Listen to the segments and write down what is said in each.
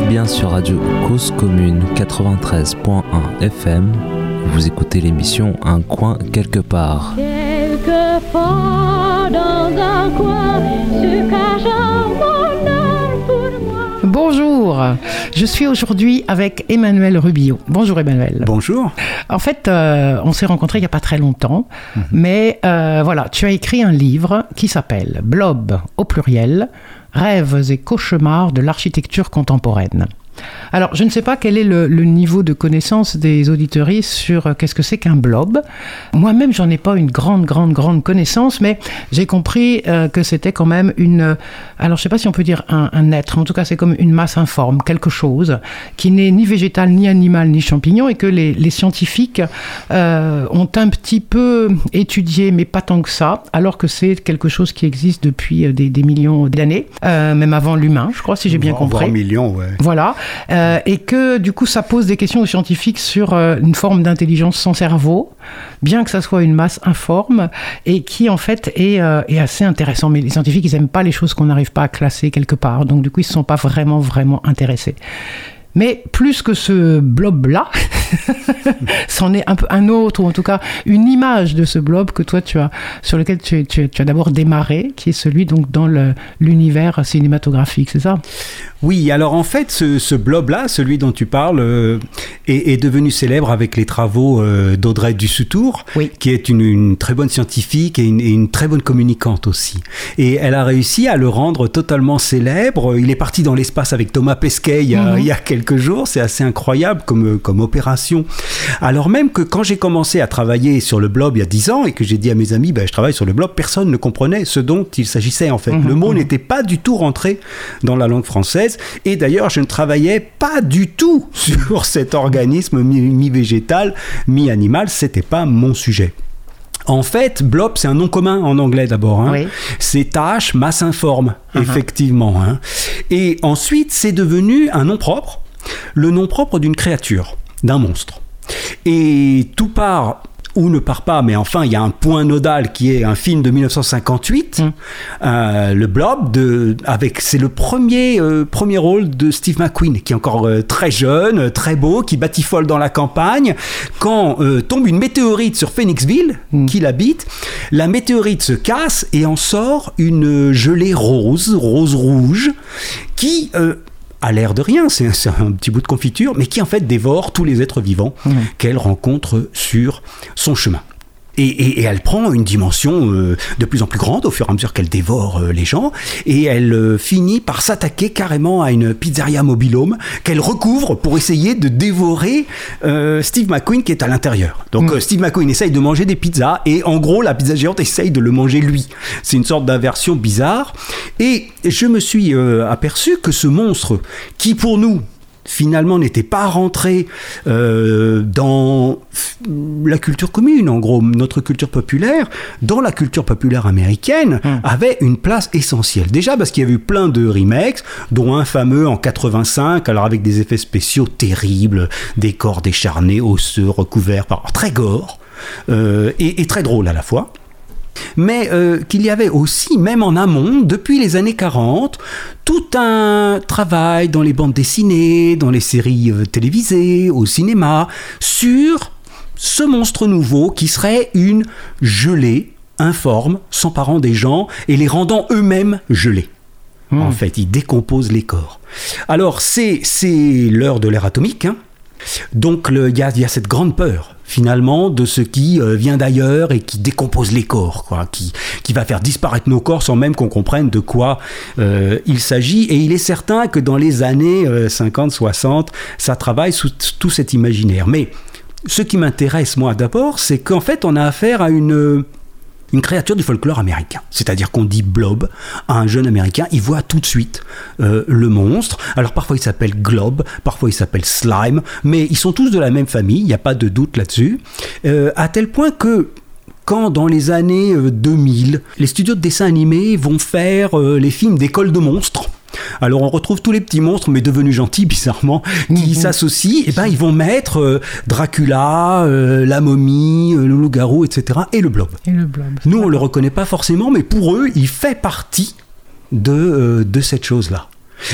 êtes bien sur Radio Cause Commune 93.1 FM. Vous écoutez l'émission Un coin quelque part. Bonjour, je suis aujourd'hui avec Emmanuel Rubio. Bonjour Emmanuel. Bonjour. En fait, euh, on s'est rencontrés il n'y a pas très longtemps, mhm. mais euh, voilà, tu as écrit un livre qui s'appelle Blob au pluriel, rêves et cauchemars de l'architecture contemporaine. Alors, je ne sais pas quel est le, niveau de connaissance des auditoristes sur euh, qu'est-ce que c'est qu'un blob. Moi-même, j'en ai pas une grande, grande, grande connaissance, mais j'ai compris euh, que c'était quand même une. Euh, alors, je ne sais pas si on peut dire un, être. En tout cas, c'est comme une masse informe, quelque chose qui n'est ni végétal, ni animal, ni champignon, et que les, scientifiques ont un petit peu étudié, mais pas tant que ça, alors que c'est quelque chose qui existe depuis des, millions d'années, même avant l'humain, je crois, si j'ai bien compris. millions, ouais. Voilà. Euh, et que du coup ça pose des questions aux scientifiques sur euh, une forme d'intelligence sans cerveau, bien que ça soit une masse informe, et qui en fait est, euh, assez intéressant. Mais les scientifiques, ils n'aiment pas les choses qu'on n'arrive pas à classer quelque part, donc du coup ils ne sont pas vraiment, vraiment intéressés. Mais plus que ce blob-là, c'en est un, peu un autre, ou en tout cas une image de ce blob que toi tu as, sur lequel tu, tu, tu as d'abord démarré, qui est celui donc dans l'univers cinématographique, c'est ça? Oui, alors en fait, ce, blob-là, celui dont tu parles, euh, est, devenu célèbre avec les travaux euh, d'Audrey Dussutour, qui est une, très bonne scientifique et une, très bonne communicante aussi. Et elle a réussi à le rendre totalement célèbre. Il est parti dans l'espace avec Thomas Pesquet il y a, mhm. il y a quelques jours. C'est assez incroyable comme, comme opération. Alors même que quand j'ai commencé à travailler sur le blob il y a 10 ans et que j'ai dit à mes amis, ben, je travaille sur le blob, personne ne comprenait ce dont il s'agissait en fait. Mhm, le mot mhm. n'était pas du tout rentré dans la langue française. Et d'ailleurs, je ne travaillais pas du tout sur cet organisme mi-végétal, mi-animal. C'était pas mon sujet. En fait, blob, c'est un nom commun en anglais d'abord. Hein. C'est tâche, masse informe, effectivement. Hein. Et ensuite, c'est devenu un nom propre le nom propre d'une créature, d'un monstre. Et tout part ou ne part pas, mais enfin, il y a un point nodal qui est un film de 1958, hum. euh, Le Blob, de, avec, c'est le premier, euh, premier rôle de Steve McQueen, qui est encore euh, très jeune, très beau, qui batifole dans la campagne. Quand tombe une météorite sur Phoenixville, hum. qu'il habite, la météorite se casse et en sort une gelée rose, rose-rouge, qui a l'air de rien, c'est un, petit bout de confiture, mais qui en fait dévore tous les êtres vivants mmh. qu'elle rencontre sur son chemin. Et, elle prend une dimension euh, de plus en plus grande au fur et à mesure qu'elle dévore euh, les gens. Et elle euh, finit par s'attaquer carrément à une pizzeria mobilhome qu'elle recouvre pour essayer de dévorer Steve McQueen qui est à l'intérieur. Donc mm. Steve McQueen essaye de manger des pizzas et en gros la pizza géante essaye de le manger lui. C'est une sorte d'inversion bizarre. Et je me suis aperçu que ce monstre qui pour nous finalement n'était pas rentré euh, dans la culture commune, en gros, notre culture populaire, dans la culture populaire américaine, hmm. avait une place essentielle. Déjà parce qu'il y avait eu plein de remakes, dont un fameux en 85, alors avec des effets spéciaux terribles, des corps décharnés, osseux, recouverts par très gore, euh, et, et très drôle à la fois mais euh, qu'il y avait aussi, même en amont, depuis les années 40, tout un travail dans les bandes dessinées, dans les séries euh, télévisées, au cinéma, sur ce monstre nouveau qui serait une gelée informe, s'emparant des gens et les rendant eux-mêmes gelés. Hmm. En fait, il décompose les corps. Alors, c'est l'heure de l'ère atomique. Hein. Donc, il y, a cette grande peur finalement de ce qui euh, vient d'ailleurs et qui décompose les corps, qui, qui va faire disparaître nos corps sans même qu'on comprenne de quoi euh, il s'agit. Et il est certain que dans les années 50-60, euh, ça travaille sous tout cet imaginaire. Mais ce qui m'intéresse moi d'abord, c'est qu'en fait on a affaire à une une créature du folklore américain. C'est-à-dire qu'on dit blob à un jeune américain, il voit tout de suite euh, le monstre. Alors parfois il s'appelle globe, parfois il s'appelle slime, mais ils sont tous de la même famille, il n'y a pas de doute là-dessus. Euh, à tel point que quand dans les années 2000, euh, les studios de dessin animé vont faire les films d'école de monstres, alors on retrouve tous les petits monstres, mais devenus gentils bizarrement, qui mhm. s'associent. Et ben ils vont mettre euh, Dracula, euh, la momie, euh, le loup-garou, etc. Et le blob. Et le blob. Nous on le reconnaît pas forcément, mais pour eux il fait partie de, de cette chose là.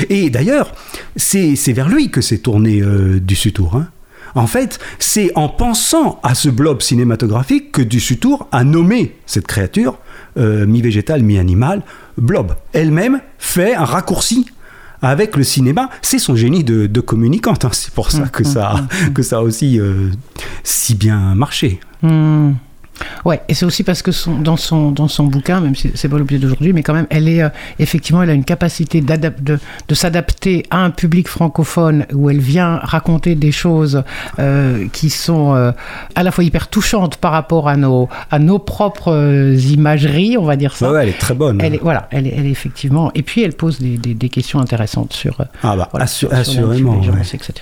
Et d'ailleurs, c'est vers lui que s'est tourné du Sutour. Hein. En fait, c'est en pensant à ce blob cinématographique que Dussutour a nommé cette créature, euh, mi-végétale, mi-animale, blob. Elle-même fait un raccourci avec le cinéma, c'est son génie de, communicante. Hein. C'est pour ça mmh, que, ça, mmh, que ça a aussi euh, si bien marché. Ouais, et c'est aussi parce que son, dans, son, dans son bouquin, même si c'est pas l'objet d'aujourd'hui, mais quand même, elle est euh, effectivement, elle a une capacité de, de s'adapter à un public francophone où elle vient raconter des choses euh, qui sont euh, à la fois hyper touchantes par rapport à nos, à nos propres imageries, on va dire ça. Ouais, elle est très bonne. Elle est, voilà, elle est, elle est effectivement. Et puis elle pose des, des, questions intéressantes sur. Ah bah, assurément. etc.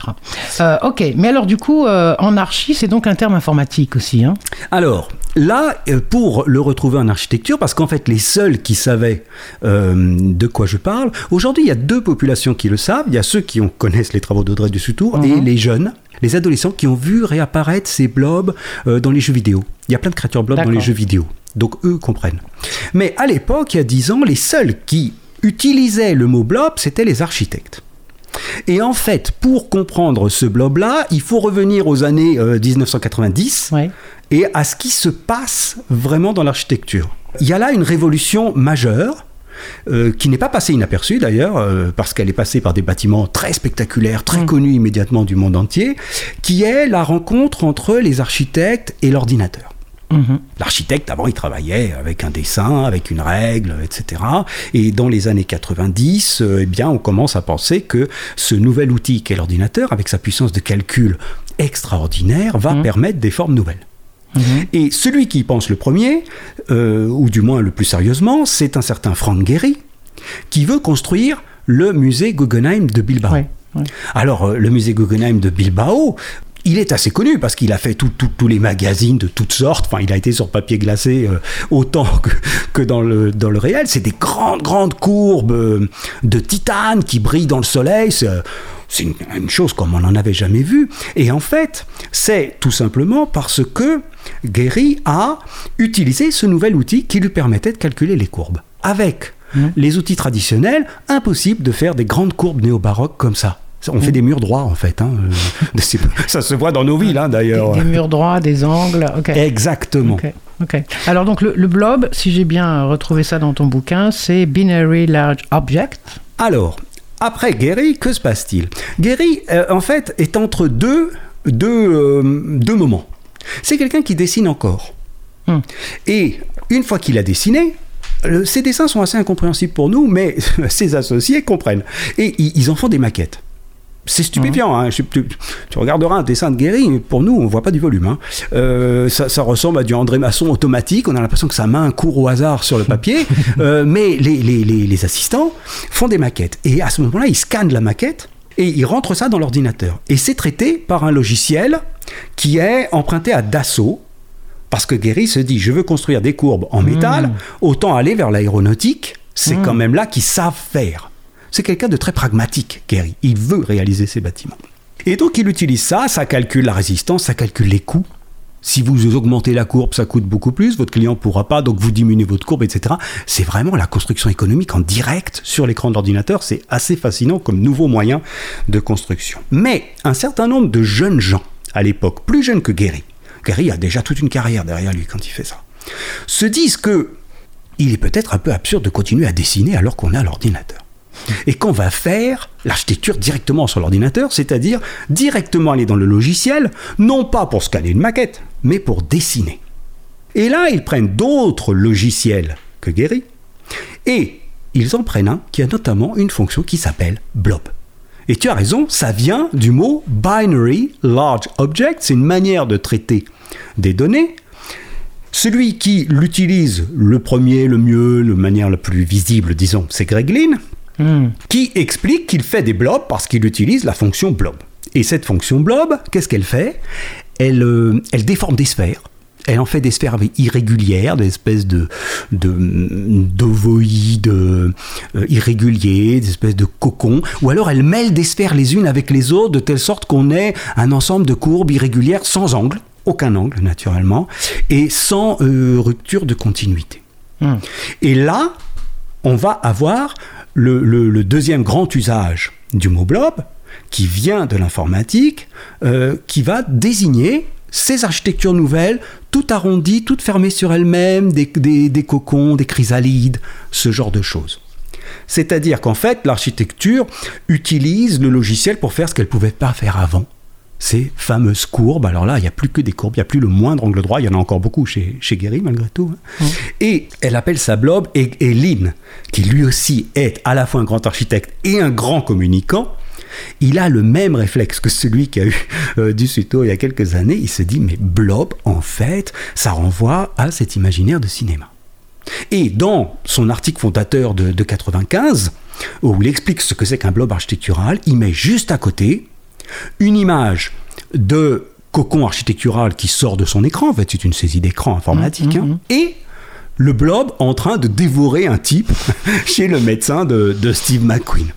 ok, mais alors du coup, en archi, c'est donc un terme informatique aussi. Hein alors, Là, euh, pour le retrouver en architecture, parce qu'en fait, les seuls qui savaient euh, de quoi je parle, aujourd'hui, il y a deux populations qui le savent. Il y a ceux qui ont, connaissent les travaux d'Audrey du Soutour et mhm. les jeunes, les adolescents qui ont vu réapparaître ces blobs euh, dans les jeux vidéo. Il y a plein de créatures blobs dans les jeux vidéo. Donc, eux comprennent. Mais à l'époque, il y a dix ans, les seuls qui utilisaient le mot blob, c'était les architectes. Et en fait, pour comprendre ce blob-là, il faut revenir aux années 1990 et à ce qui se passe vraiment dans l'architecture. Il y a là une révolution majeure. Euh, qui n'est pas passée inaperçue d'ailleurs, euh, parce qu'elle est passée par des bâtiments très spectaculaires, très mm. connus immédiatement du monde entier, qui est la rencontre entre les architectes et l'ordinateur. Mm-hmm. L'architecte, avant, il travaillait avec un dessin, avec une règle, etc. Et dans les années 90, euh, eh bien, on commence à penser que ce nouvel outil qu'est l'ordinateur, avec sa puissance de calcul extraordinaire, va mm. permettre des formes nouvelles. Mhm. Et celui qui pense le premier, euh, ou du moins le plus sérieusement, c'est un certain Frank Gehry, qui veut construire le musée Guggenheim de Bilbao. Alors, euh, le musée Guggenheim de Bilbao, il est assez connu parce qu'il a fait tous les magazines de toutes sortes. Enfin, il a été sur papier glacé euh, autant que, dans, le, dans le réel. C'est des grandes, grandes courbes de titane qui brillent dans le soleil. C'est une, chose comme on n'en avait jamais vu. Et en fait, c'est tout simplement parce que Guéry a utilisé ce nouvel outil qui lui permettait de calculer les courbes. Avec mmh. les outils traditionnels, impossible de faire des grandes courbes néo-baroques comme ça. On fait mmh. des murs droits en fait. Hein. ça se voit dans nos villes hein, d'ailleurs. Des, murs droits, des angles. Exactement. Alors donc le, blob, si j'ai bien retrouvé ça dans ton bouquin, c'est Binary Large Object. Alors, après Gary, que se passe-t-il? Gary, euh, en fait, est entre deux, deux, euh, deux moments. C'est quelqu'un qui dessine encore. Hmm. Et une fois qu'il a dessiné, ses dessins sont assez incompréhensibles pour nous, mais ses associés comprennent. Et ils en font des maquettes. C'est stupéfiant. Hein. Tu, regarderas un dessin de Guéry, pour nous, on voit pas du volume. Hein. Euh, ça, ressemble à du André Masson automatique. On a l'impression que sa main court au hasard sur le papier. Euh, mais les, les, assistants font des maquettes. Et à ce moment-là, ils scannent la maquette et ils rentrent ça dans l'ordinateur. Et c'est traité par un logiciel qui est emprunté à Dassault. Parce que Guéry se dit, je veux construire des courbes en métal, mmh. autant aller vers l'aéronautique. C'est mmh. quand même là qu'ils savent faire. C'est quelqu'un de très pragmatique, Kerry. Il veut réaliser ses bâtiments. Et donc il utilise ça, ça calcule la résistance, ça calcule les coûts. Si vous augmentez la courbe, ça coûte beaucoup plus, votre client ne pourra pas, donc vous diminuez votre courbe, etc. C'est vraiment la construction économique en direct sur l'écran de l'ordinateur. C'est assez fascinant comme nouveau moyen de construction. Mais un certain nombre de jeunes gens, à l'époque, plus jeunes que Gary, Gary a déjà toute une carrière derrière lui quand il fait ça, se disent que il est peut-être un peu absurde de continuer à dessiner alors qu'on a l'ordinateur et qu'on va faire l'architecture directement sur l'ordinateur, c'est-à-dire directement aller dans le logiciel, non pas pour scanner une maquette, mais pour dessiner. Et là, ils prennent d'autres logiciels que Gary, et ils en prennent un qui a notamment une fonction qui s'appelle blob. Et tu as raison, ça vient du mot binary large object, c'est une manière de traiter des données. Celui qui l'utilise le premier, le mieux, de manière la plus visible, disons, c'est Greg Lynn. Hmm. qui explique qu'il fait des blobs parce qu'il utilise la fonction blob. Et cette fonction blob, qu'est-ce qu'elle fait? Elle, euh, elle déforme des sphères. Elle en fait des sphères irrégulières, des espèces de d'ovoïdes euh, irréguliers, des espèces de cocons, ou alors elle mêle des sphères les unes avec les autres de telle sorte qu'on ait un ensemble de courbes irrégulières sans angle, aucun angle naturellement, et sans euh, rupture de continuité. Hmm. Et là, on va avoir le, deuxième grand usage du mot blob, qui vient de l'informatique, euh, qui va désigner ces architectures nouvelles, toutes arrondies, toutes fermées sur elles-mêmes, des, des, cocons, des chrysalides, ce genre de choses. C'est-à-dire qu'en fait, l'architecture utilise le logiciel pour faire ce qu'elle ne pouvait pas faire avant ces fameuses courbes. Alors là, il n'y a plus que des courbes, il n'y a plus le moindre angle droit, il y en a encore beaucoup chez, chez Guéry malgré tout. Hein. Et elle appelle ça blob, et, et Lynn, qui lui aussi est à la fois un grand architecte et un grand communicant, il a le même réflexe que celui qui a eu euh, du Suto il y a quelques années. Il se dit, mais blob, en fait, ça renvoie à cet imaginaire de cinéma. Et dans son article fondateur de, de 95, où il explique ce que c'est qu'un blob architectural, il met juste à côté une image de cocon architectural qui sort de son écran, en fait c'est une saisie d'écran informatique, mmh, hein, mmh, mmh. et le blob en train de dévorer un type chez le médecin de Steve McQueen.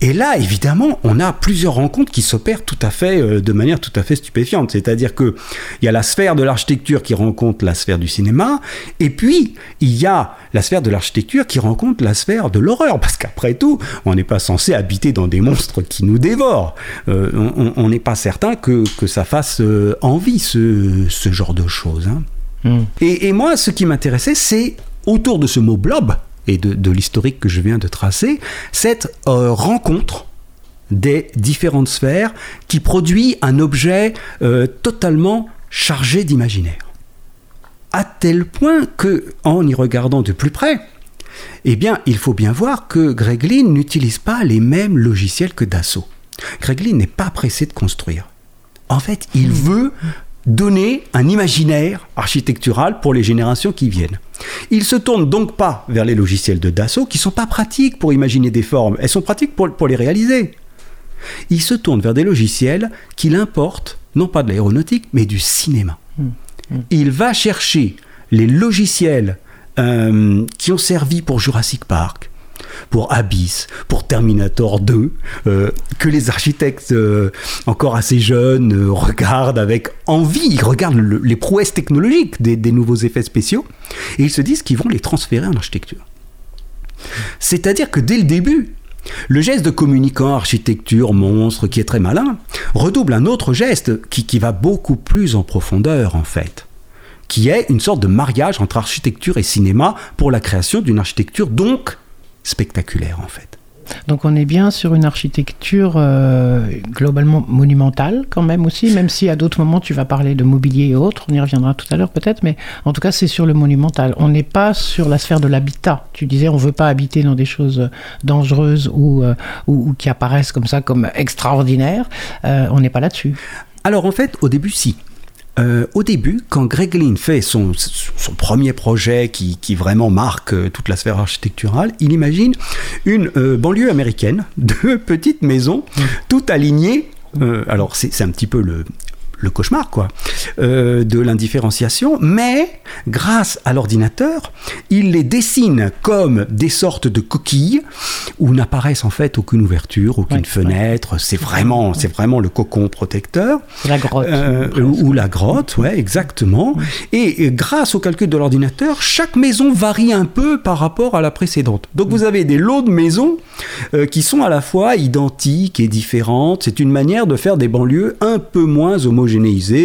Et là, évidemment, on a plusieurs rencontres qui s'opèrent tout à fait euh, de manière tout à fait stupéfiante. C'est-à-dire que il y a la sphère de l'architecture qui rencontre la sphère du cinéma, et puis il y a la sphère de l'architecture qui rencontre la sphère de l'horreur, parce qu'après tout, on n'est pas censé habiter dans des monstres qui nous dévorent. Euh, on n'est pas certain que, que, ça fasse euh, envie ce, ce, genre de choses. Hein. Mm. Et, et moi, ce qui m'intéressait, c'est autour de ce mot blob et de, l'historique que je viens de tracer, cette euh, rencontre des différentes sphères qui produit un objet euh, totalement chargé d'imaginaire. À tel point que, en y regardant de plus près, eh bien, il faut bien voir que Greg Lynn n'utilise pas les mêmes logiciels que Dassault. Greg Lynn n'est pas pressé de construire. En fait, il veut donner un imaginaire architectural pour les générations qui viennent. Il se tourne donc pas vers les logiciels de Dassault qui sont pas pratiques pour imaginer des formes, elles sont pratiques pour, les réaliser. Il se tourne vers des logiciels qu'il importe, non pas de l'aéronautique, mais du cinéma. Mmh. Mmh. Il va chercher les logiciels euh, qui ont servi pour Jurassic Park, pour Abyss, pour Terminator 2, euh, que les architectes euh, encore assez jeunes euh, regardent avec envie, ils regardent les prouesses technologiques des, nouveaux effets spéciaux, et ils se disent qu'ils vont les transférer en architecture. C'est-à-dire que dès le début, le geste de communicant, architecture, monstre, qui est très malin, redouble un autre geste qui, qui va beaucoup plus en profondeur en fait qui est une sorte de mariage entre architecture et cinéma pour la création d'une architecture donc spectaculaire en fait. Donc on est bien sur une architecture euh, globalement monumentale quand même aussi, même si à d'autres moments tu vas parler de mobilier et autres, on y reviendra tout à l'heure peut-être, mais en tout cas c'est sur le monumental. On n'est pas sur la sphère de l'habitat. Tu disais on veut pas habiter dans des choses dangereuses ou, euh, ou, qui apparaissent comme ça comme extraordinaires. Euh, on n'est pas là-dessus. Alors en fait au début si. Euh, au début, quand Greg Lynn fait son, premier projet qui, vraiment marque euh, toute la sphère architecturale, il imagine une euh, banlieue américaine de petites maisons, mmh. toutes alignées. alors c'est un petit peu le, le cauchemar, quoi, euh, de l'indifférenciation, mais grâce à l'ordinateur, il les dessine comme des sortes de coquilles où n'apparaissent en fait aucune ouverture, aucune fenêtre. C'est vraiment, c'est vraiment le cocon protecteur. La grotte. Euh, ou la grotte, ouais, exactement. Et, grâce au calcul de l'ordinateur, chaque maison varie un peu par rapport à la précédente. Donc vous avez des lots de maisons euh, qui sont à la fois identiques et différentes. C'est une manière de faire des banlieues un peu moins homogènes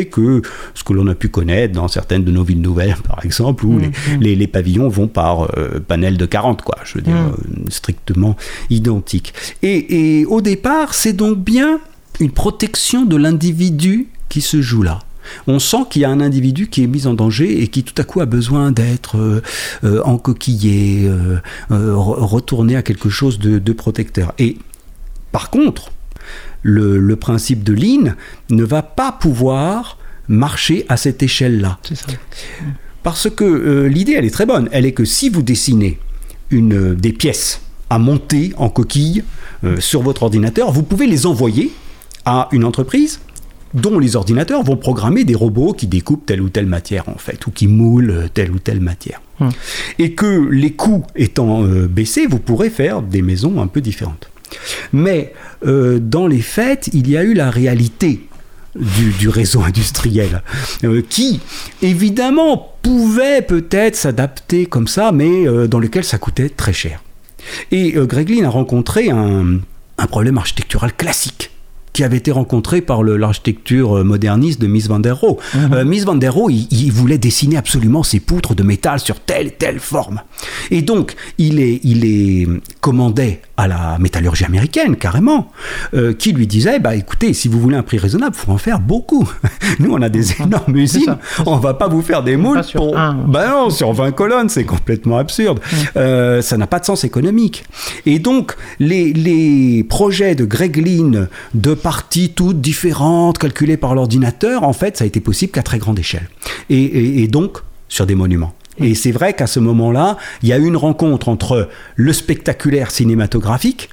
que ce que l'on a pu connaître dans certaines de nos villes nouvelles, par exemple, où les, pavillons vont par euh, panel de 40, quoi, je veux dire, mm. euh, strictement identiques. Et, au départ, c'est donc bien une protection de l'individu qui se joue là. On sent qu'il y a un individu qui est mis en danger et qui tout à coup a besoin d'être euh, encoquillé, retourné à quelque chose de, de protecteur. Et par contre, le, principe de Lean ne va pas pouvoir marcher à cette échelle-là. Parce que euh, l'idée, elle est très bonne. Elle est que si vous dessinez une, euh, des pièces à monter en coquille euh, sur votre ordinateur, vous pouvez les envoyer à une entreprise dont les ordinateurs vont programmer des robots qui découpent telle ou telle matière en fait, ou qui moulent telle ou telle matière. Hum. Et que les coûts étant baissés, vous pourrez faire des maisons un peu différentes. Mais euh, dans les faits, il y a eu la réalité du, réseau industriel, euh, qui évidemment pouvait peut-être s'adapter comme ça, mais euh, dans lequel ça coûtait très cher. Et Greg Lynn a rencontré un problème architectural classique qui avait été rencontré par l'architecture euh, moderniste de Miss Van der Rohe. Mhm. Euh, Miss Van der Rohe, il, voulait dessiner absolument ses poutres de métal sur telle et telle forme. Et donc, il est, il est commandé à la métallurgie américaine, carrément, euh, qui lui disait, bah écoutez, si vous voulez un prix raisonnable, il faut en faire beaucoup. Nous, on a des mhm. énormes usines, on va pas vous faire des moules pour... Bah non, sur 20 colonnes, c'est complètement absurde. Mhm. ça n'a pas de sens économique. Et donc, les, les projets de Greg Lynn de parties toutes différentes, calculées par l'ordinateur, en fait, ça a été possible qu'à très grande échelle. Et, donc, sur des monuments. Et c'est vrai qu'à ce moment-là, il y a eu une rencontre entre le spectaculaire cinématographique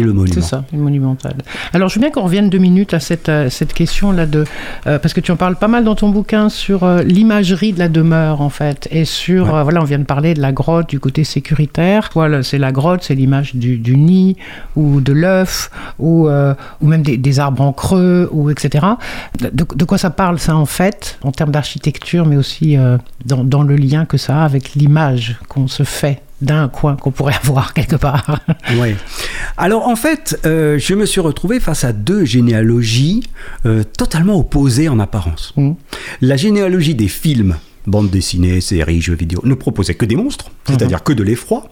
hmm le monument. C'est ça, le monumental. Alors, je veux bien qu'on revienne deux minutes à cette, cette question-là, de, euh, parce que tu en parles pas mal dans ton bouquin sur euh, l'imagerie de la demeure, en fait, et sur, euh, voilà, on vient de parler de la grotte, du côté sécuritaire. Voilà, c'est la grotte, c'est l'image du, du, nid, ou de l'œuf, ou, ou même des, arbres en creux, ou etc. De, de, quoi ça parle, ça, en fait, en termes d'architecture, mais aussi dans, dans le lien que ça a avec l'image qu'on se fait d'un coin qu'on pourrait avoir quelque part. oui. Alors en fait, euh, je me suis retrouvé face à deux généalogies euh, totalement opposées en apparence. Mm. La généalogie des films, bande dessinée, séries, jeux vidéo, ne proposait que des monstres, c'est-à-dire mm-hmm. que de l'effroi.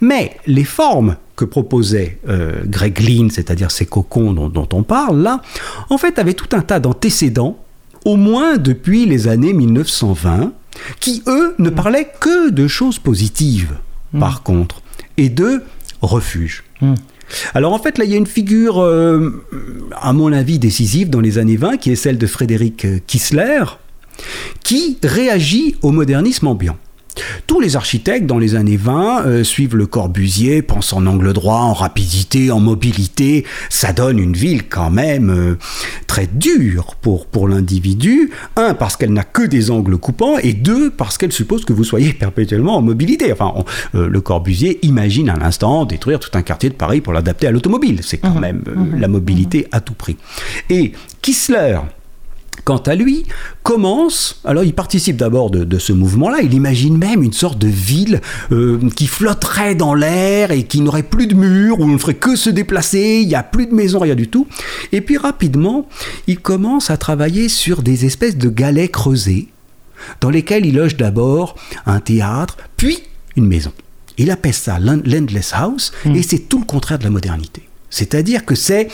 Mais les formes que proposait euh, Greg Lynn, c'est-à-dire ces cocons dont, dont, on parle là, en fait avaient tout un tas d'antécédents, au moins depuis les années 1920, qui, eux, ne mm. parlaient que de choses positives, mm. par contre, et de refuge. Mm. Alors en fait, là, il y a une figure, euh, à mon avis, décisive dans les années 20, qui est celle de Frédéric Kissler, qui réagit au modernisme ambiant. Tous les architectes dans les années 20 euh, suivent le Corbusier, pensent en angle droit, en rapidité, en mobilité. Ça donne une ville quand même euh, très dure pour, pour l'individu. Un, parce qu'elle n'a que des angles coupants, et deux, parce qu'elle suppose que vous soyez perpétuellement en mobilité. Enfin, euh, le Corbusier imagine un instant détruire tout un quartier de Paris pour l'adapter à l'automobile. C'est quand mmh. même mmh. la mobilité à tout prix. Et Kissler, quant à lui, commence, alors il participe d'abord de, ce mouvement-là, il imagine même une sorte de ville euh, qui flotterait dans l'air et qui n'aurait plus de murs, où on ne ferait que se déplacer, il n'y a plus de maisons, rien du tout. Et puis rapidement, il commence à travailler sur des espèces de galets creusés, dans lesquels il loge d'abord un théâtre, puis une maison. Il appelle ça l'Endless House, hmm. et c'est tout le contraire de la modernité. C'est-à-dire que c'est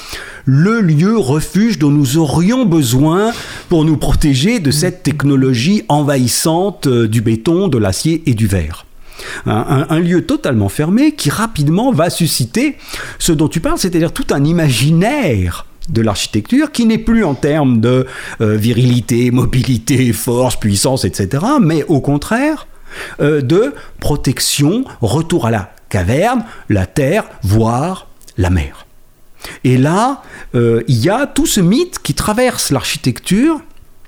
le lieu refuge dont nous aurions besoin pour nous protéger de cette technologie envahissante euh, du béton, de l'acier et du verre. Un, lieu totalement fermé qui rapidement va susciter ce dont tu parles, c'est-à-dire tout un imaginaire de l'architecture qui n'est plus en termes de euh, virilité, mobilité, force, puissance, etc., mais au contraire euh, de protection, retour à la caverne, la terre, voire la mer. Et là, euh, il y a tout ce mythe qui traverse l'architecture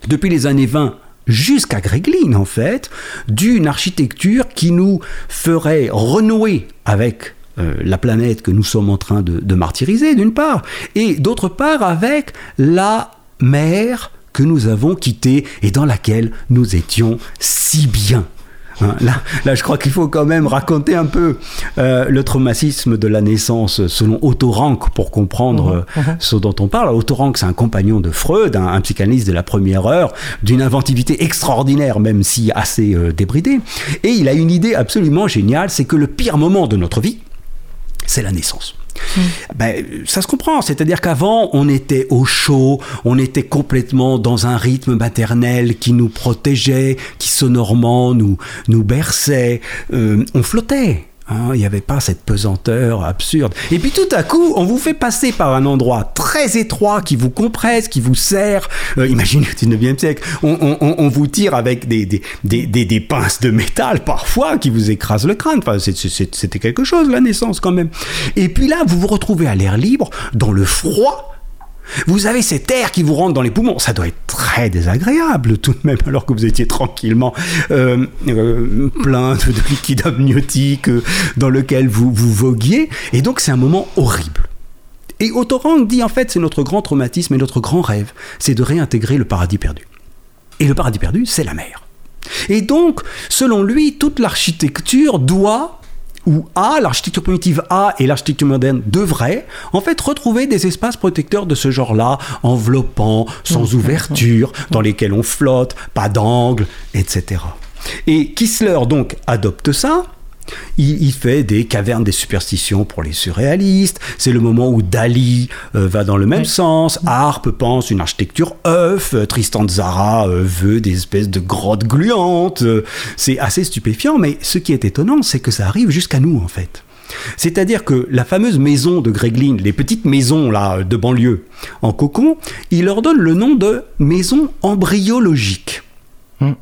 depuis les années 20 jusqu'à Greglin en fait, d'une architecture qui nous ferait renouer avec euh, la planète que nous sommes en train de martyriser d'une part, et d'autre part avec la mer que nous avons quittée et dans laquelle nous étions si bien. Hein, là, là, je crois qu'il faut quand même raconter un peu euh, le traumatisme de la naissance selon Otto Rank pour comprendre mhm, euh, mhm. ce dont on parle. Otto Rank, c'est un compagnon de Freud, un, psychanalyste de la première heure, d'une inventivité extraordinaire, même si assez euh, débridée. Et il a une idée absolument géniale, c'est que le pire moment de notre vie, c'est la naissance. Hmm. Ben, ça se comprend, c'est-à-dire qu'avant on était au chaud, on était complètement dans un rythme maternel qui nous protégeait, qui sonorement nous, nous berçait, euh, on flottait. Hein, il n'y avait pas cette pesanteur absurde. Et puis tout à coup, on vous fait passer par un endroit très étroit qui vous compresse, qui vous serre. Euh, imaginez au 19e siècle, on, vous tire avec des, des, pinces de métal parfois qui vous écrasent le crâne. Enfin, c'était quelque chose, la naissance quand même. Et puis là, vous vous retrouvez à l'air libre, dans le froid vous avez cet air qui vous rentre dans les poumons. Ça doit être très désagréable tout de même, alors que vous étiez tranquillement euh, euh, plein de, liquide amniotique euh, dans lequel vous, vous voguiez. Et donc c'est un moment horrible. Et Autorang dit en fait c'est notre grand traumatisme et notre grand rêve, c'est de réintégrer le paradis perdu. Et le paradis perdu, c'est la mer. Et donc, selon lui, toute l'architecture doit où A, l'architecture primitive A et l'architecture moderne devraient en fait retrouver des espaces protecteurs de ce genre-là, enveloppants, sans ouverture, dans lesquels on flotte, pas d'angle, etc. Et Kissler donc adopte ça, il, fait des cavernes des superstitions pour les surréalistes. C'est le moment où Dali euh, va dans le même sens. Harpe pense une architecture œuf. Tristan Zara euh, veut des espèces de grottes gluantes. c'est assez stupéfiant, mais ce qui est étonnant, c'est que ça arrive jusqu'à nous en fait. C'est-à-dire que la fameuse maison de Greglin, les petites maisons là de banlieue en cocon, il leur donne le nom de maison embryologique. Hum.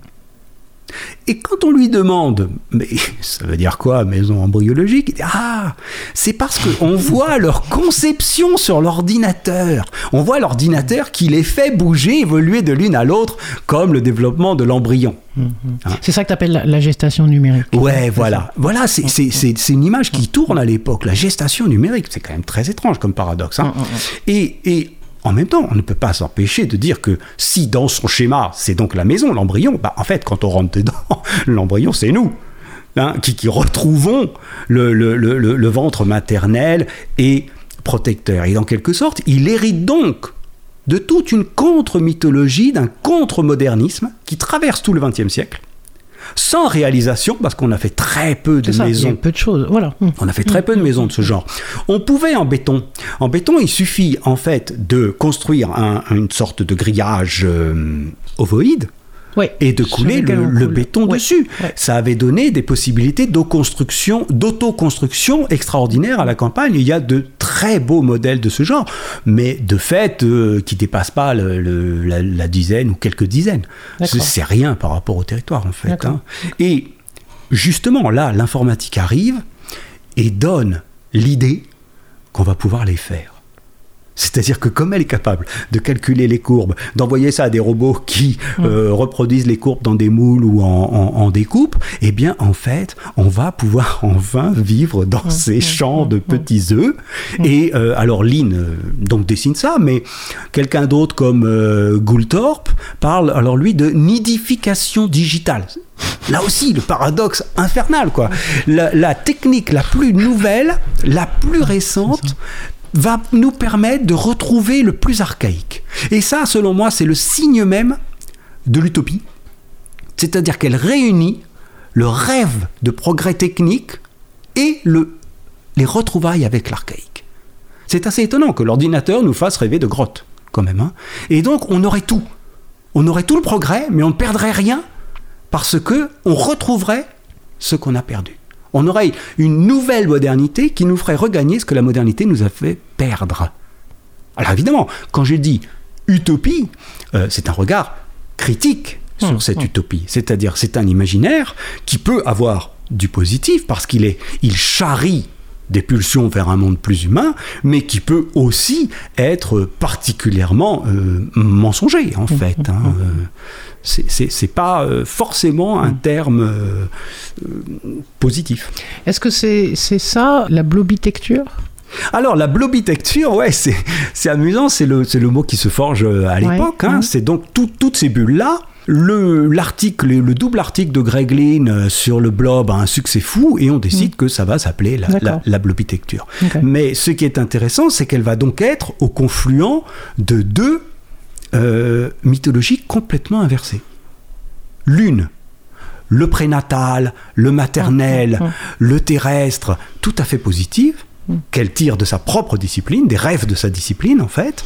Et quand on lui demande, mais ça veut dire quoi, maison embryologique? Il dit, ah, c'est parce qu'on voit leur conception sur l'ordinateur. On voit l'ordinateur qui les fait bouger, évoluer de l'une à l'autre, comme le développement de l'embryon. Mm-hmm. Hein? C'est ça que tu appelles la, gestation numérique. Ouais, voilà. Voilà, c'est une image qui tourne à l'époque, la gestation numérique. C'est quand même très étrange comme paradoxe. Hein. Et, et en même temps, on ne peut pas s'empêcher de dire que si dans son schéma, c'est donc la maison, l'embryon, bah en fait, quand on rentre dedans, l'embryon, c'est nous. Hein, qui, retrouvons le, ventre maternel et protecteur. Et en quelque sorte, il hérite donc de toute une contre-mythologie, d'un contre-modernisme qui traverse tout le XXe siècle, sans réalisation, parce qu'on a fait très peu de maisons. peu de choses, voilà. On a fait très peu de maisons de ce genre. On pouvait en béton. En béton, il suffit en fait de construire une sorte de grillage euh, ovoïde et de couler le, béton dessus. Ça avait donné des possibilités d'autoconstruction, d'autoconstruction extraordinaires à la campagne. Il y a de très beaux modèles de ce genre, mais de fait euh, qui dépassent pas la, dizaine ou quelques dizaines. C'est rien par rapport au territoire en fait. Hein. Et justement là, l'informatique arrive et donne l'idée qu'on va pouvoir les faire. C'est-à-dire que comme elle est capable de calculer les courbes, d'envoyer ça à des robots qui mm. euh, reproduisent les courbes dans des moules ou en, découpe, eh bien en fait, on va pouvoir enfin vivre dans mm. ces mm. champs de petits œufs. Et euh, alors Lynn euh, donc dessine ça, mais quelqu'un d'autre comme Goulthorpe parle alors lui de nidification digitale. Là aussi, le paradoxe infernal, quoi. la technique la plus nouvelle, la plus récente, va nous permettre de retrouver le plus archaïque. Et ça, selon moi, c'est le signe même de l'utopie. C'est-à-dire qu'elle réunit le rêve de progrès technique et le, les retrouvailles avec l'archaïque. C'est assez étonnant que l'ordinateur nous fasse rêver de grottes, quand même. Hein. et donc, on aurait tout. On aurait tout le progrès, mais on ne perdrait rien parce que on retrouverait ce qu'on a perdu on aurait une nouvelle modernité qui nous ferait regagner ce que la modernité nous a fait perdre. Alors évidemment, quand je dis utopie, euh, c'est un regard critique sur mmh, cette mmh. utopie. C'est-à-dire, c'est un imaginaire qui peut avoir du positif parce qu'il est, il charrie des pulsions vers un monde plus humain, mais qui peut aussi être particulièrement euh, mensonger, en mmh, fait. Hein, euh c'est pas euh, forcément un mm. terme euh, positif. Est-ce que c'est ça la blobitecture? Alors la blobitecture, ouais, c'est amusant, c'est le, le, mot qui se forge euh, à l'époque. Hein. C'est donc toutes ces bulles-là. L'article, le, double article de Greg Lynn sur le blob a un succès fou et on décide mm. que ça va s'appeler la, la, blobitecture. Mais ce qui est intéressant, c'est qu'elle va donc être au confluent de deux euh, mythologie complètement inversée. L'une, le prénatal, le maternel, ah, ah, ah. le terrestre, tout à fait positive, mm. qu'elle tire de sa propre discipline, des rêves de sa discipline en fait,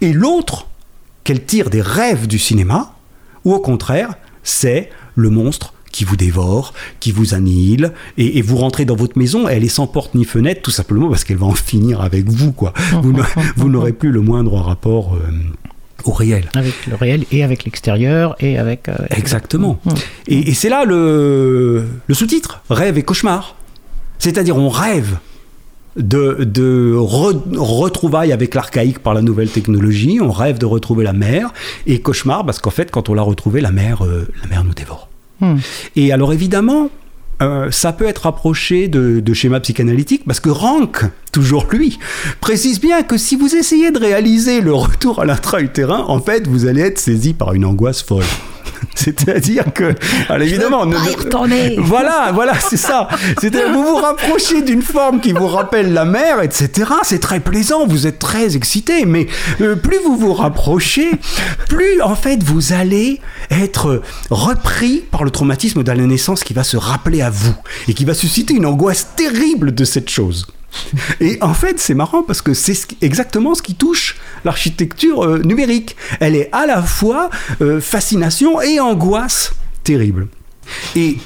et l'autre, qu'elle tire des rêves du cinéma, ou au contraire, c'est le monstre qui vous dévore, qui vous annihile, et, vous rentrez dans votre maison, elle est sans porte ni fenêtre, tout simplement parce qu'elle va en finir avec vous, quoi. Vous n'aurez plus le moindre rapport. Euh, au réel. Avec le réel et avec l'extérieur et avec... Euh, Exactement. Mmh. Et, c'est là le, le sous-titre, rêve et cauchemar. C'est-à-dire on rêve de, de retrouvailles avec l'archaïque par la nouvelle technologie, on rêve de retrouver la mer, et cauchemar parce qu'en fait quand on l'a retrouvée, la mer, euh, la mer nous dévore. Mmh. Et alors évidemment, euh, ça peut être approché de, schémas psychanalytiques parce que Rank, toujours lui, précise bien que si vous essayez de réaliser le retour à l'intra-utérin, en fait, vous allez être saisi par une angoisse folle. C'est-à-dire que, alors évidemment, ne, y voilà, voilà, c'est ça. Vous vous rapprochez d'une forme qui vous rappelle la mer, etc. C'est très plaisant, vous êtes très excité, mais euh, plus vous vous rapprochez, plus en fait vous allez être repris par le traumatisme de la naissance qui va se rappeler à vous et qui va susciter une angoisse terrible de cette chose. Et en fait, c'est marrant parce que c'est exactement ce qui touche l'architecture euh, numérique. Elle est à la fois euh, fascination et angoisse terrible. Et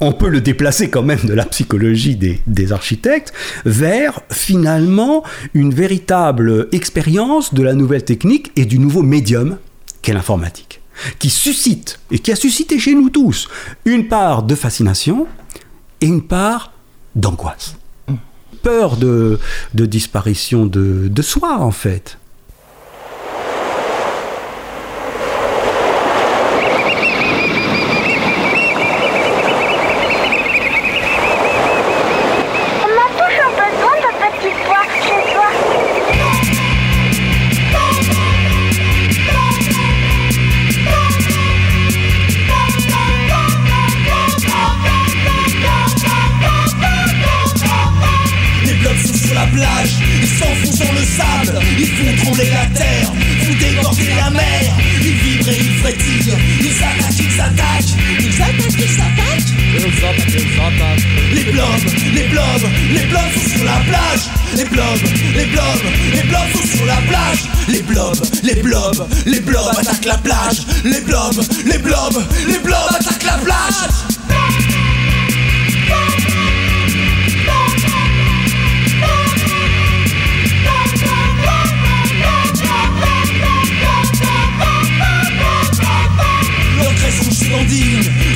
on peut le déplacer quand même de la psychologie des, des architectes vers finalement une véritable expérience de la nouvelle technique et du nouveau médium qu'est l'informatique, qui suscite et qui a suscité chez nous tous une part de fascination et une part d'angoisse peur de, disparition de soi, en fait. attaquent la plage. Les blobs, les blobs, les blobs attaquent la plage.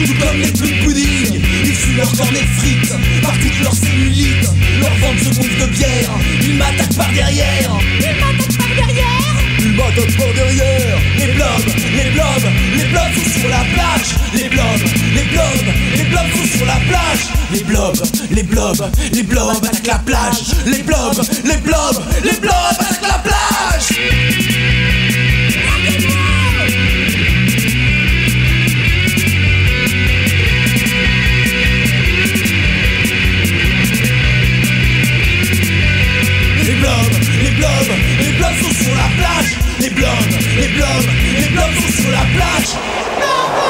tout comme les pudding. Ils fuient leur cornet frites, par toutes leurs cellulites, leur vente se gonfle de bière. Ils m'attaquent par derrière. Ils m'attaquent par derrière. Ils m'attaquent par derrière. Les blobs, les blobs sont sur la plage. Les blobs, les blobs, les blobs sont sur la plage. Les blobs, les blobs, les blobs avec la plage. Les blobs, les blobs, les blobs avec la plage. sur la plage. Non, non.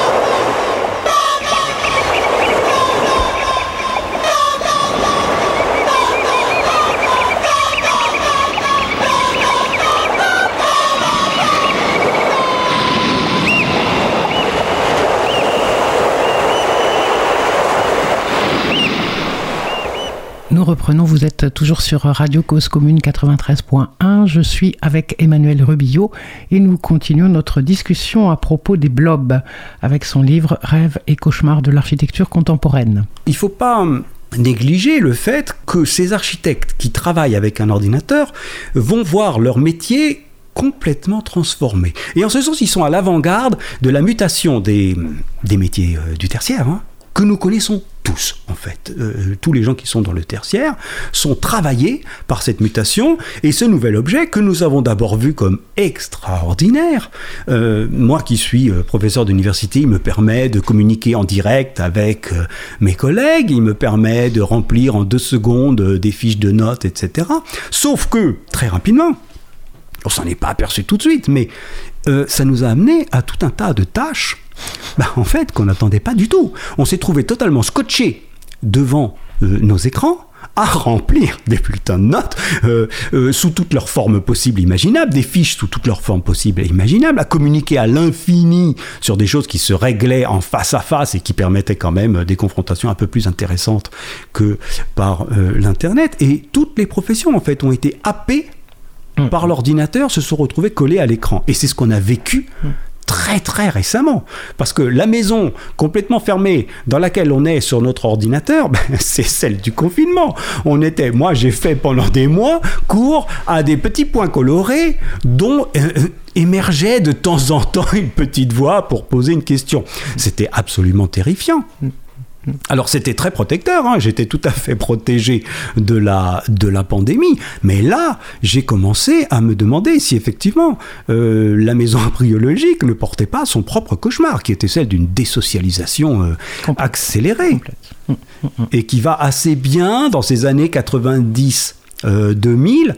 Reprenons, vous êtes toujours sur Radio Cause Commune 93.1. Je suis avec Emmanuel Rubillot et nous continuons notre discussion à propos des blobs avec son livre Rêves et cauchemars de l'architecture contemporaine. Il ne faut pas négliger le fait que ces architectes qui travaillent avec un ordinateur vont voir leur métier complètement transformé. Et en ce sens, ils sont à l'avant-garde de la mutation des, des métiers euh, du tertiaire. Hein que nous connaissons tous, en fait. Euh, tous les gens qui sont dans le tertiaire sont travaillés par cette mutation et ce nouvel objet que nous avons d'abord vu comme extraordinaire. Euh, moi qui suis euh, professeur d'université, il me permet de communiquer en direct avec mes collègues, il me permet de remplir en deux secondes des fiches de notes, etc. Sauf que, très rapidement, on s'en est pas aperçu tout de suite, mais ça nous a amené à tout un tas de tâches bah, en fait, qu'on n'attendait pas du tout. On s'est trouvé totalement scotché devant euh, nos écrans à remplir des bulletins de notes euh, euh, sous toutes leurs formes possibles et imaginables, des fiches sous toutes leurs formes possibles et imaginables, à communiquer à l'infini sur des choses qui se réglaient en face à face et qui permettaient quand même des confrontations un peu plus intéressantes que par l'Internet. Et toutes les professions, en fait, ont été happées mmh. par l'ordinateur, se sont retrouvées collées à l'écran. Et c'est ce qu'on a vécu mmh très très récemment. Parce que la maison complètement fermée dans laquelle on est sur notre ordinateur, ben, c'est celle du confinement. On était, moi j'ai fait pendant des mois cours à des petits points colorés dont euh, euh, émergeait de temps en temps une petite voix pour poser une question. C'était absolument terrifiant. Alors c'était très protecteur, hein. j'étais tout à fait protégé de la, de la pandémie, mais là j'ai commencé à me demander si effectivement euh, la maison embryologique ne portait pas son propre cauchemar, qui était celle d'une désocialisation euh, accélérée, mm, mm, mm. et qui va assez bien dans ces années 90 2000 euh,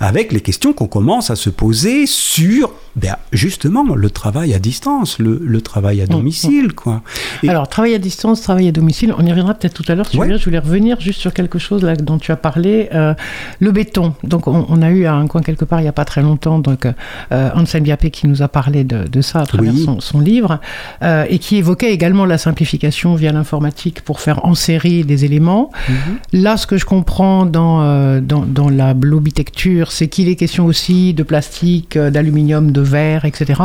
avec les questions qu'on commence à se poser sur ben, justement le travail à distance, le, travail à mm, domicile. Mm. Quoi. Alors, travail à distance, travail à domicile, on y reviendra peut-être tout à l'heure. Si je voulais revenir juste sur quelque chose là, dont tu as parlé, euh, le béton. Donc, on, a eu à un coin quelque part il n'y a pas très longtemps donc, euh, Biapé qui nous a parlé de, ça à travers son, livre euh, et qui évoquait également la simplification via l'informatique pour faire en série des éléments. Mm-hmm. Là, ce que je comprends dans, dans, la blobitecture, c'est qu'il est question aussi de plastique, d'aluminium, de verre, etc.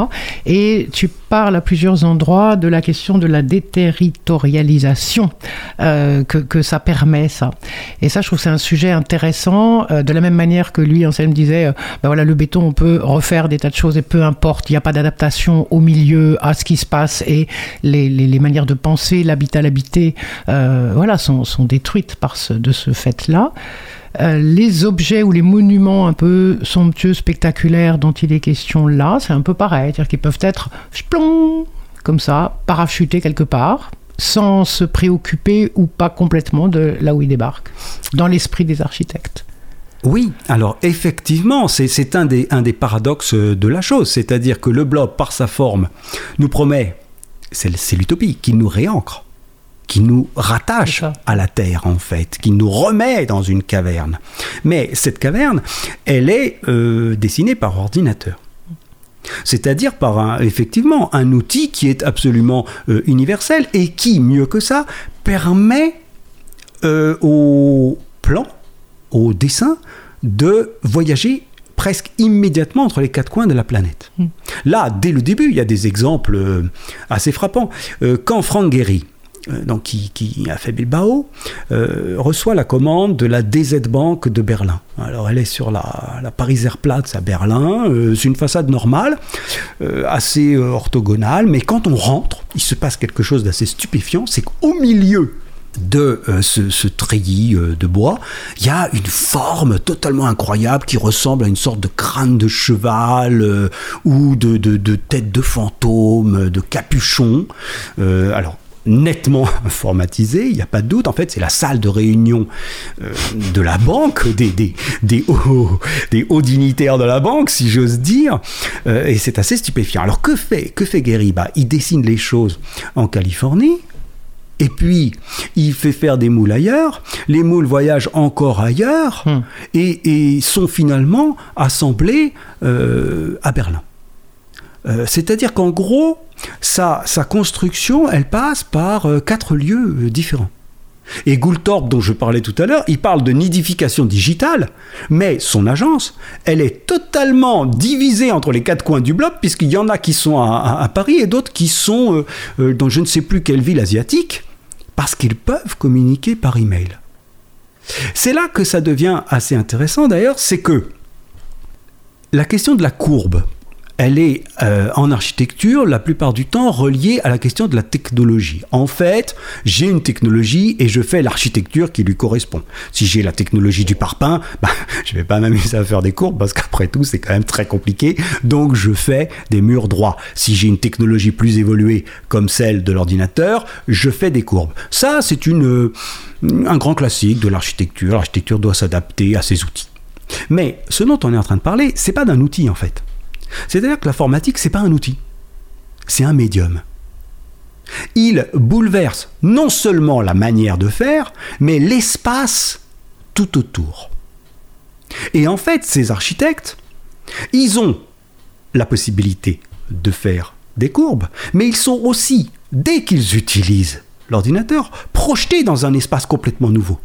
Et tu parles à plusieurs endroits de la question de la déterritorialisation euh, que, que, ça permet, ça. Et ça, je trouve c'est un sujet intéressant. Euh, de la même manière que lui, Anselme disait, euh, ben voilà, le béton, on peut refaire des tas de choses et peu importe, il n'y a pas d'adaptation au milieu, à ce qui se passe et les, manières de penser, l'habitat, l'habité, voilà, sont, détruites par de ce fait-là. Euh, les objets ou les monuments un peu somptueux, spectaculaires dont il est question là, c'est un peu pareil, c'est-à-dire qu'ils peuvent être comme ça, parachutés quelque part, sans se préoccuper ou pas complètement de là où ils débarquent, dans l'esprit des architectes. Oui, alors effectivement, c'est un des, un des paradoxes de la chose, c'est-à-dire que le blob, par sa forme, nous promet, c'est l'utopie, qu'il nous réancre qui nous rattache à la Terre, en fait, qui nous remet dans une caverne. Mais cette caverne, elle est euh, dessinée par ordinateur. C'est-à-dire par un, effectivement un outil qui est absolument euh, universel et qui, mieux que ça, permet euh, au plan, au dessin, de voyager presque immédiatement entre les quatre coins de la planète. Hmm. Là, dès le début, il y a des exemples assez frappants. quand Frank Gehry, donc qui, a fait Bilbao, euh, reçoit la commande de la DZ Bank de Berlin. Alors elle est sur la, la Pariser Platz à Berlin, euh, c'est une façade normale, assez orthogonale, mais quand on rentre, il se passe quelque chose d'assez stupéfiant, c'est qu'au milieu de ce, treillis de bois, il y a une forme totalement incroyable qui ressemble à une sorte de crâne de cheval ou de, de, de, tête de fantôme, de capuchon. alors nettement informatisé, il n'y a pas de doute. En fait, c'est la salle de réunion euh, de la banque, des, des, des, hauts, des, hauts, dignitaires de la banque, si j'ose dire. Euh, et c'est assez stupéfiant. Alors, que fait, que fait Gary? Bah, Il dessine les choses en Californie. Et puis, il fait faire des moules ailleurs. Les moules voyagent encore ailleurs hmm. et, sont finalement assemblés euh, à Berlin. C'est-à-dire qu'en gros, sa, construction, elle passe par euh, quatre lieux euh, différents. Et Goulthorpe, dont je parlais tout à l'heure, il parle de nidification digitale, mais son agence, elle est totalement divisée entre les quatre coins du bloc, puisqu'il y en a qui sont à, Paris et d'autres qui sont euh, dans je ne sais plus quelle ville asiatique, parce qu'ils peuvent communiquer par email. C'est là que ça devient assez intéressant d'ailleurs, c'est que la question de la courbe, elle est euh, en architecture la plupart du temps reliée à la question de la technologie. En fait, j'ai une technologie et je fais l'architecture qui lui correspond. Si j'ai la technologie du parpaing, bah, je ne vais pas m'amuser à faire des courbes parce qu'après tout, c'est quand même très compliqué. Donc, je fais des murs droits. Si j'ai une technologie plus évoluée comme celle de l'ordinateur, je fais des courbes. Ça, c'est une, un grand classique de l'architecture. L'architecture doit s'adapter à ses outils. Mais ce dont on est en train de parler, c'est pas d'un outil en fait. C'est-à-dire que l'informatique, c'est pas un outil, c'est un médium. Il bouleverse non seulement la manière de faire, mais l'espace tout autour. Et en fait, ces architectes, ils ont la possibilité de faire des courbes, mais ils sont aussi, dès qu'ils utilisent l'ordinateur, projetés dans un espace complètement nouveau,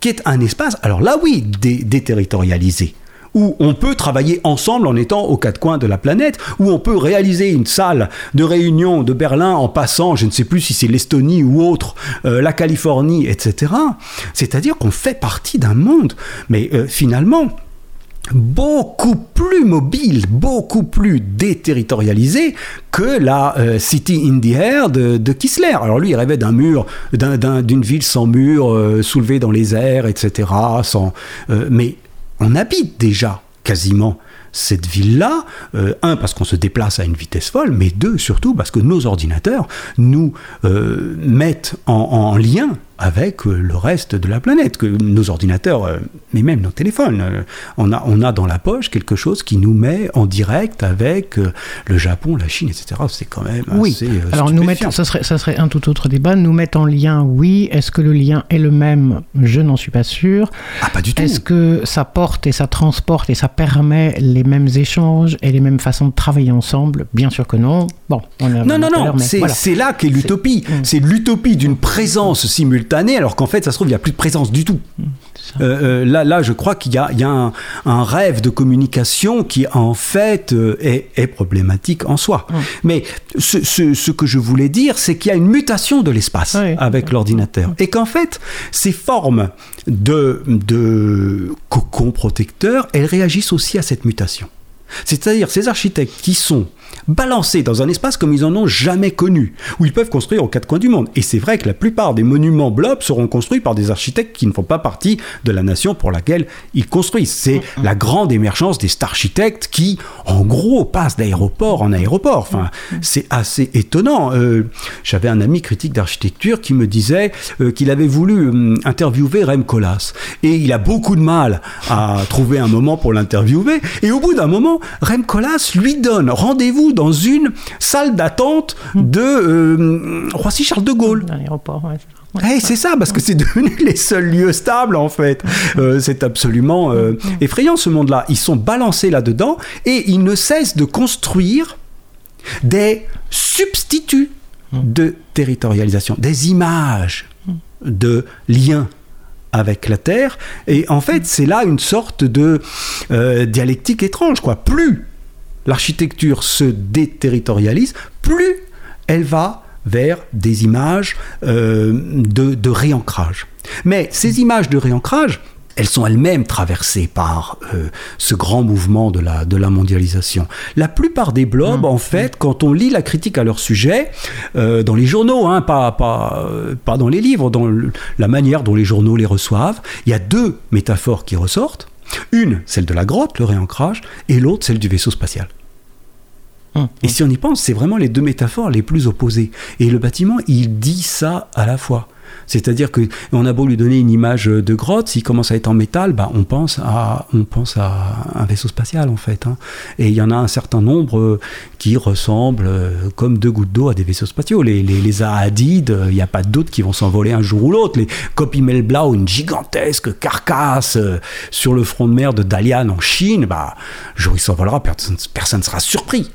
qui est un espace, alors là oui, déterritorialisé, où on peut travailler ensemble en étant aux quatre coins de la planète, où on peut réaliser une salle de réunion de Berlin en passant, je ne sais plus si c'est l'Estonie ou autre, euh, la Californie, etc. C'est-à-dire qu'on fait partie d'un monde. Mais euh, finalement, beaucoup plus mobile, beaucoup plus déterritorialisé que la euh, City in the Air de, de, Kissler. Alors lui, il rêvait d'un mur, d'une ville sans mur, soulevée dans les airs, etc. Mais on habite déjà quasiment cette ville-là, un, parce qu'on se déplace à une vitesse folle, mais deux, surtout parce que nos ordinateurs nous mettent en lien avec euh, le reste de la planète, que nos ordinateurs, euh, mais même nos téléphones. Euh, on a, on a dans la poche quelque chose qui nous met en direct avec le Japon, la Chine, etc. C'est quand même oui. assez. Alors, nous mettre, ça serait, ça serait un tout autre débat. Nous mettre en lien, oui. Est-ce que le lien est le même? Je n'en suis pas sûr. Ah, pas du tout. Est-ce que ça porte et ça transporte et ça permet les mêmes échanges et les mêmes façons de travailler ensemble? Bien sûr que non. Bon, on non, non, non. C'est là qu'est l'utopie. Mm. C'est l'utopie d'une présence simultanée alors qu'en fait, ça se trouve, il n'y a plus de présence du tout. Euh, euh, là, là, je crois qu'il y a, un, rêve de communication qui, en fait, euh, est, problématique en soi. Mais ce, que je voulais dire, c'est qu'il y a une mutation de l'espace avec l'ordinateur. Et qu'en fait, ces formes de, de cocon protecteur, elles réagissent aussi à cette mutation. C'est-à-dire ces architectes qui sont balancés dans un espace comme ils en ont jamais connu, où ils peuvent construire aux quatre coins du monde. Et c'est vrai que la plupart des monuments blobs seront construits par des architectes qui ne font pas partie de la nation pour laquelle ils construisent. C'est la grande émergence des architectes qui, en gros, passent d'aéroport en aéroport. Enfin, c'est assez étonnant. Euh, j'avais un ami critique d'architecture qui me disait euh, qu'il avait voulu euh, interviewer Rem Koolhaas. Et il a beaucoup de mal à trouver un moment pour l'interviewer. Et au bout d'un moment, Rem Koolhaas lui donne rendez-vous dans une salle d'attente de euh, Roissy-Charles de Gaulle. L'aéroport, ouais. c'est ça, parce que c'est devenu les seuls lieux stables en fait. Euh, c'est absolument euh, effrayant ce monde-là. Ils sont balancés là-dedans et ils ne cessent de construire des substituts de territorialisation, des images de liens avec la Terre. Et en fait, c'est là une sorte de dialectique étrange. Quoi. Plus l'architecture se déterritorialise, plus elle va vers des images euh, de, réancrage. Mais ces images de réancrage, elles sont elles-mêmes traversées par euh, ce grand mouvement de la, de la mondialisation. La plupart des blogs, mmh. en fait, quand on lit la critique à leur sujet, euh, dans les journaux, hein, pas, pas, pas dans les livres, dans la manière dont les journaux les reçoivent, il y a deux métaphores qui ressortent. Une, celle de la grotte, le réancrage, et l'autre, celle du vaisseau spatial. Hum, et hum. si on y pense, c'est vraiment les deux métaphores les plus opposées. Et le bâtiment, il dit ça à la fois. C'est-à-dire que on a beau lui donner une image de grotte, s'il commence à être en métal, bah, on pense à un vaisseau spatial en fait. Hein. Et il y en a un certain nombre euh, qui ressemblent euh, comme deux gouttes d'eau à des vaisseaux spatiaux. Les les, les euh, il n'y a pas d'autres qui vont s'envoler un jour ou l'autre. Les Blau, une gigantesque carcasse sur le front de mer de Dalian en Chine, bah jour il s'envolera, personne ne sera surpris.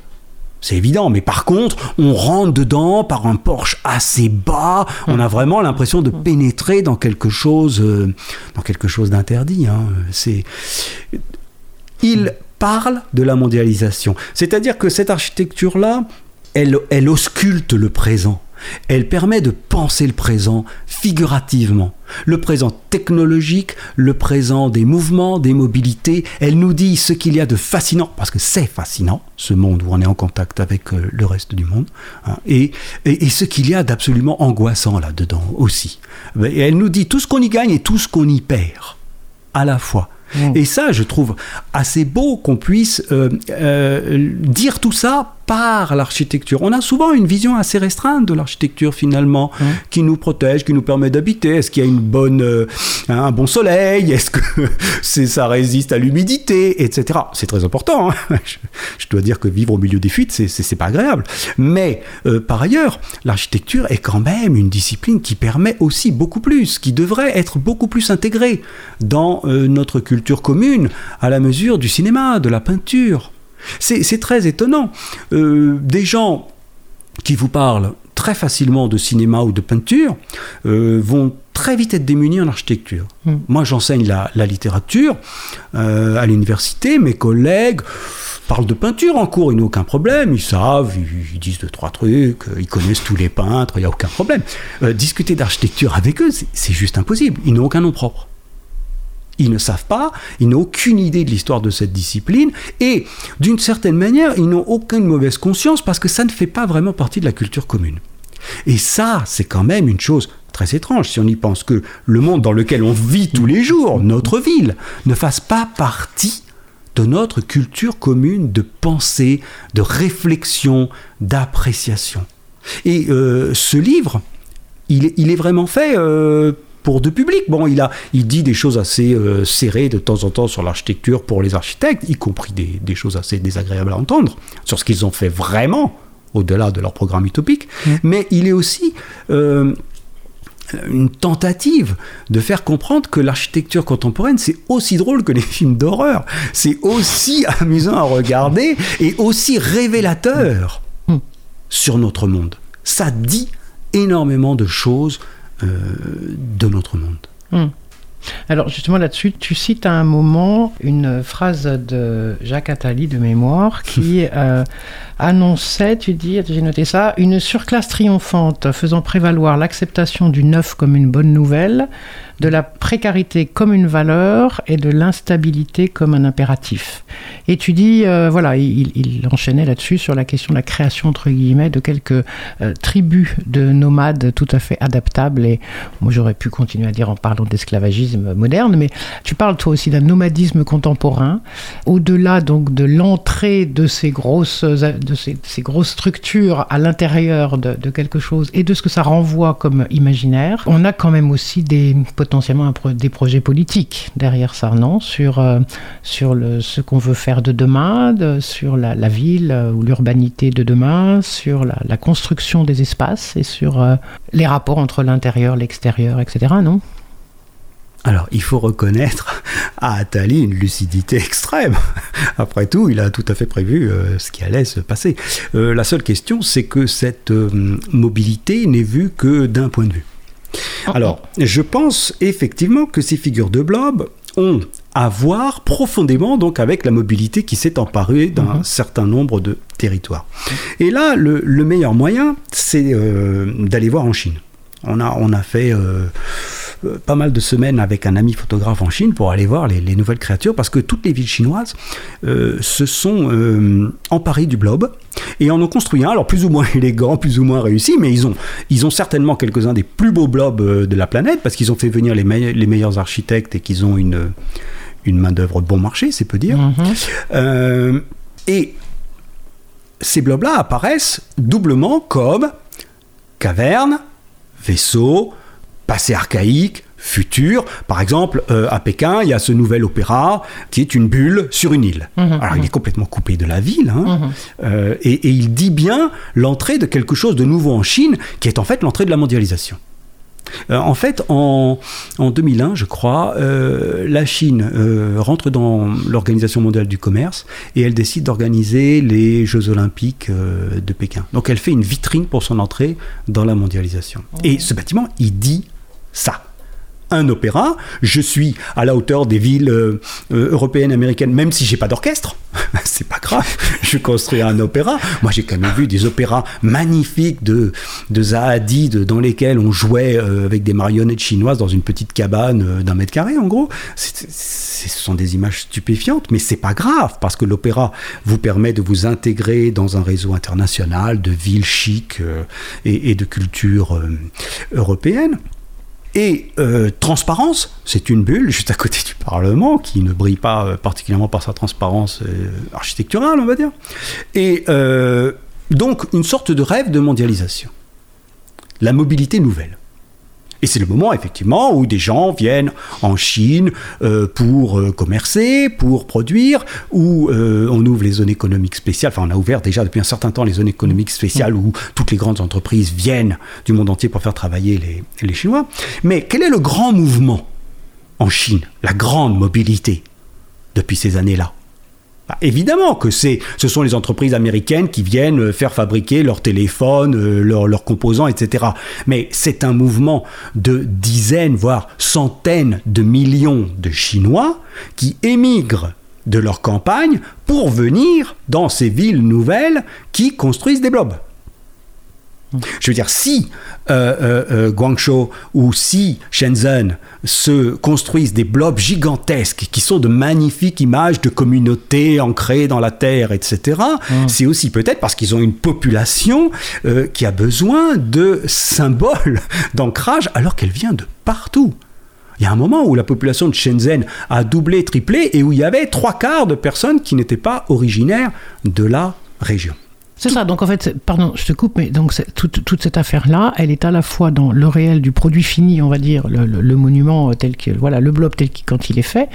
C'est évident, mais par contre, on rentre dedans par un porche assez bas. On a vraiment l'impression de pénétrer dans quelque chose, euh, dans quelque chose d'interdit. Hein. C'est, il parle de la mondialisation, c'est-à-dire que cette architecture-là, elle, elle ausculte le présent. Elle permet de penser le présent figurativement. Le présent technologique, le présent des mouvements, des mobilités. Elle nous dit ce qu'il y a de fascinant, parce que c'est fascinant, ce monde où on est en contact avec euh, le reste du monde, hein, et, et, ce qu'il y a d'absolument angoissant là-dedans aussi. Et elle nous dit tout ce qu'on y gagne et tout ce qu'on y perd, à la fois. Mmh. Et ça, je trouve assez beau qu'on puisse euh, euh, dire tout ça par l'architecture. On a souvent une vision assez restreinte de l'architecture finalement, mmh. qui nous protège, qui nous permet d'habiter. Est-ce qu'il y a une bonne, euh, un bon soleil? Est-ce que c'est, ça résiste à l'humidité, etc. C'est très important. Hein. je, dois dire que vivre au milieu des fuites, c'est, c'est, pas agréable. Mais euh, par ailleurs, l'architecture est quand même une discipline qui permet aussi beaucoup plus, qui devrait être beaucoup plus intégrée dans euh, notre culture commune, à la mesure du cinéma, de la peinture. C'est très étonnant. Euh, des gens qui vous parlent très facilement de cinéma ou de peinture euh, vont très vite être démunis en architecture. Hmm. Moi, j'enseigne la, littérature euh, à l'université. Mes collègues parlent de peinture en cours, ils n'ont aucun problème. Ils savent, ils, disent deux, trois trucs, ils connaissent tous les peintres, il n'y a aucun problème. discuter d'architecture avec eux, c'est juste impossible. Ils n'ont aucun nom propre Ils ne savent pas, ils n'ont aucune idée de l'histoire de cette discipline, et d'une certaine manière, ils n'ont aucune mauvaise conscience parce que ça ne fait pas vraiment partie de la culture commune. Et ça, c'est quand même une chose très étrange si on y pense que le monde dans lequel on vit tous les jours, notre ville, ne fasse pas partie de notre culture commune de pensée, de réflexion, d'appréciation. Et euh, ce livre, il, est vraiment fait euh, pour de public. Bon, il, a, il dit des choses assez euh, serrées de temps en temps sur l'architecture pour les architectes, y compris des, choses assez désagréables à entendre, sur ce qu'ils ont fait vraiment, au-delà de leur programme utopique. Mmh. Mais il est aussi une tentative de faire comprendre que l'architecture contemporaine, c'est aussi drôle que les films d'horreur. C'est aussi amusant à regarder et aussi révélateur sur notre monde. Ça dit énormément de choses euh, de notre monde. Hmm. Alors justement là-dessus, tu cites à un moment une phrase de Jacques Attali de mémoire qui euh, annonçait, tu dis, j'ai noté ça, une surclasse triomphante faisant prévaloir l'acceptation du neuf comme une bonne nouvelle, de la précarité comme une valeur et de l'instabilité comme un impératif. Et tu dis, euh, voilà, il, enchaînait là-dessus sur la question de la création, entre guillemets, de quelques euh, tribus de nomades tout à fait adaptables. Et moi, j'aurais pu continuer à dire en parlant d'esclavagisme moderne, mais tu parles toi aussi d'un nomadisme contemporain, au-delà donc de l'entrée de ces grosses, ces, grosses structures à l'intérieur de, de quelque chose et de ce que ça renvoie comme imaginaire. On a quand même aussi des potentiellement des projets politiques derrière ça, non? Sur, euh, sur ce qu'on veut faire de demain, sur la, ville euh, ou l'urbanité de demain, sur la, construction des espaces et sur euh, les rapports entre l'intérieur, l'extérieur, etc., non? Alors, il faut reconnaître à Attali une lucidité extrême. Après tout, il a tout à fait prévu ce qui allait se passer. la seule question, c'est que cette mobilité n'est vue que d'un point de vue. Alors, je pense effectivement que ces figures de blob ont à voir profondément donc avec la mobilité qui s'est emparée d'un mhm. certain nombre de territoires. Et là, le, meilleur moyen, c'est euh, d'aller voir en Chine. On a, on a fait euh, euh, pas mal de semaines avec un ami photographe en Chine pour aller voir les, nouvelles créatures parce que toutes les villes chinoises euh, se sont euh, emparées du blob et en ont construit un, alors plus ou moins élégant, plus ou moins réussi, mais ils ont, ils ont certainement quelques-uns des plus beaux blobs de la planète parce qu'ils ont fait venir les, les meilleurs architectes et qu'ils ont une, une main-d'œuvre bon marché, c'est peu dire. Mm-hmm. et ces blobs-là apparaissent doublement comme cavernes, vaisseaux, passé archaïque, futur. Par exemple, euh, à Pékin, il y a ce nouvel opéra qui est une bulle sur une île. Mhm, Alors, il mhm. est complètement coupé de la ville, hein. mhm. euh, et, il dit bien l'entrée de quelque chose de nouveau en Chine, qui est en fait l'entrée de la mondialisation. Euh, en fait, en, 2001, je crois, la Chine rentre dans l'Organisation mondiale du commerce et elle décide d'organiser les Jeux olympiques de Pékin. Donc elle fait une vitrine pour son entrée dans la mondialisation. Et ce bâtiment, il dit ça un opéra, je suis à la hauteur des villes euh, euh, européennes, américaines, même si j'ai pas d'orchestre, c'est pas grave, je construis un opéra. Moi j'ai quand même vu des opéras magnifiques de, de dans lesquels on jouait euh, avec des marionnettes chinoises dans une petite cabane d'un mètre carré en gros. ce sont des images stupéfiantes, mais c'est pas grave parce que l'opéra vous permet de vous intégrer dans un réseau international de villes chics et, et, de culture européenne. Et euh, transparence, c'est une bulle juste à côté du Parlement qui ne brille pas euh, particulièrement par sa transparence euh, architecturale, on va dire. Et donc une sorte de rêve de mondialisation. La mobilité nouvelle. Et c'est le moment, effectivement, où des gens viennent en Chine euh, pour euh, commercer, pour produire, où euh, on ouvre les zones économiques spéciales. Enfin, on a ouvert déjà depuis un certain temps les zones économiques spéciales où toutes les grandes entreprises viennent du monde entier pour faire travailler les, les Chinois. Mais quel est le grand mouvement en Chine, la grande mobilité depuis ces années-là? Bah, évidemment que ce sont les entreprises américaines qui viennent euh, faire fabriquer leurs téléphones, euh, leurs, composants, etc. Mais c'est un mouvement de dizaines, voire centaines de millions de Chinois qui émigrent de leur campagne pour venir dans ces villes nouvelles qui construisent des blobs. Je veux dire, si euh, euh, euh, Guangzhou ou si Shenzhen se construisent des blobs gigantesques qui sont de magnifiques images de communautés ancrées dans la terre, etc., c'est aussi peut-être parce qu'ils ont une population qui a besoin de symboles d'ancrage alors qu'elle vient de partout. Il y a un moment où la population de Shenzhen a doublé, triplé, et où il y avait trois quarts de personnes qui n'étaient pas originaires de la région. C'est ça, donc en fait, pardon, je te coupe, mais donc toute, toute, cette affaire-là, elle est à la fois dans le réel du produit fini, on va dire, le, monument tel que, voilà, le blob tel qu'il, quand il est fait,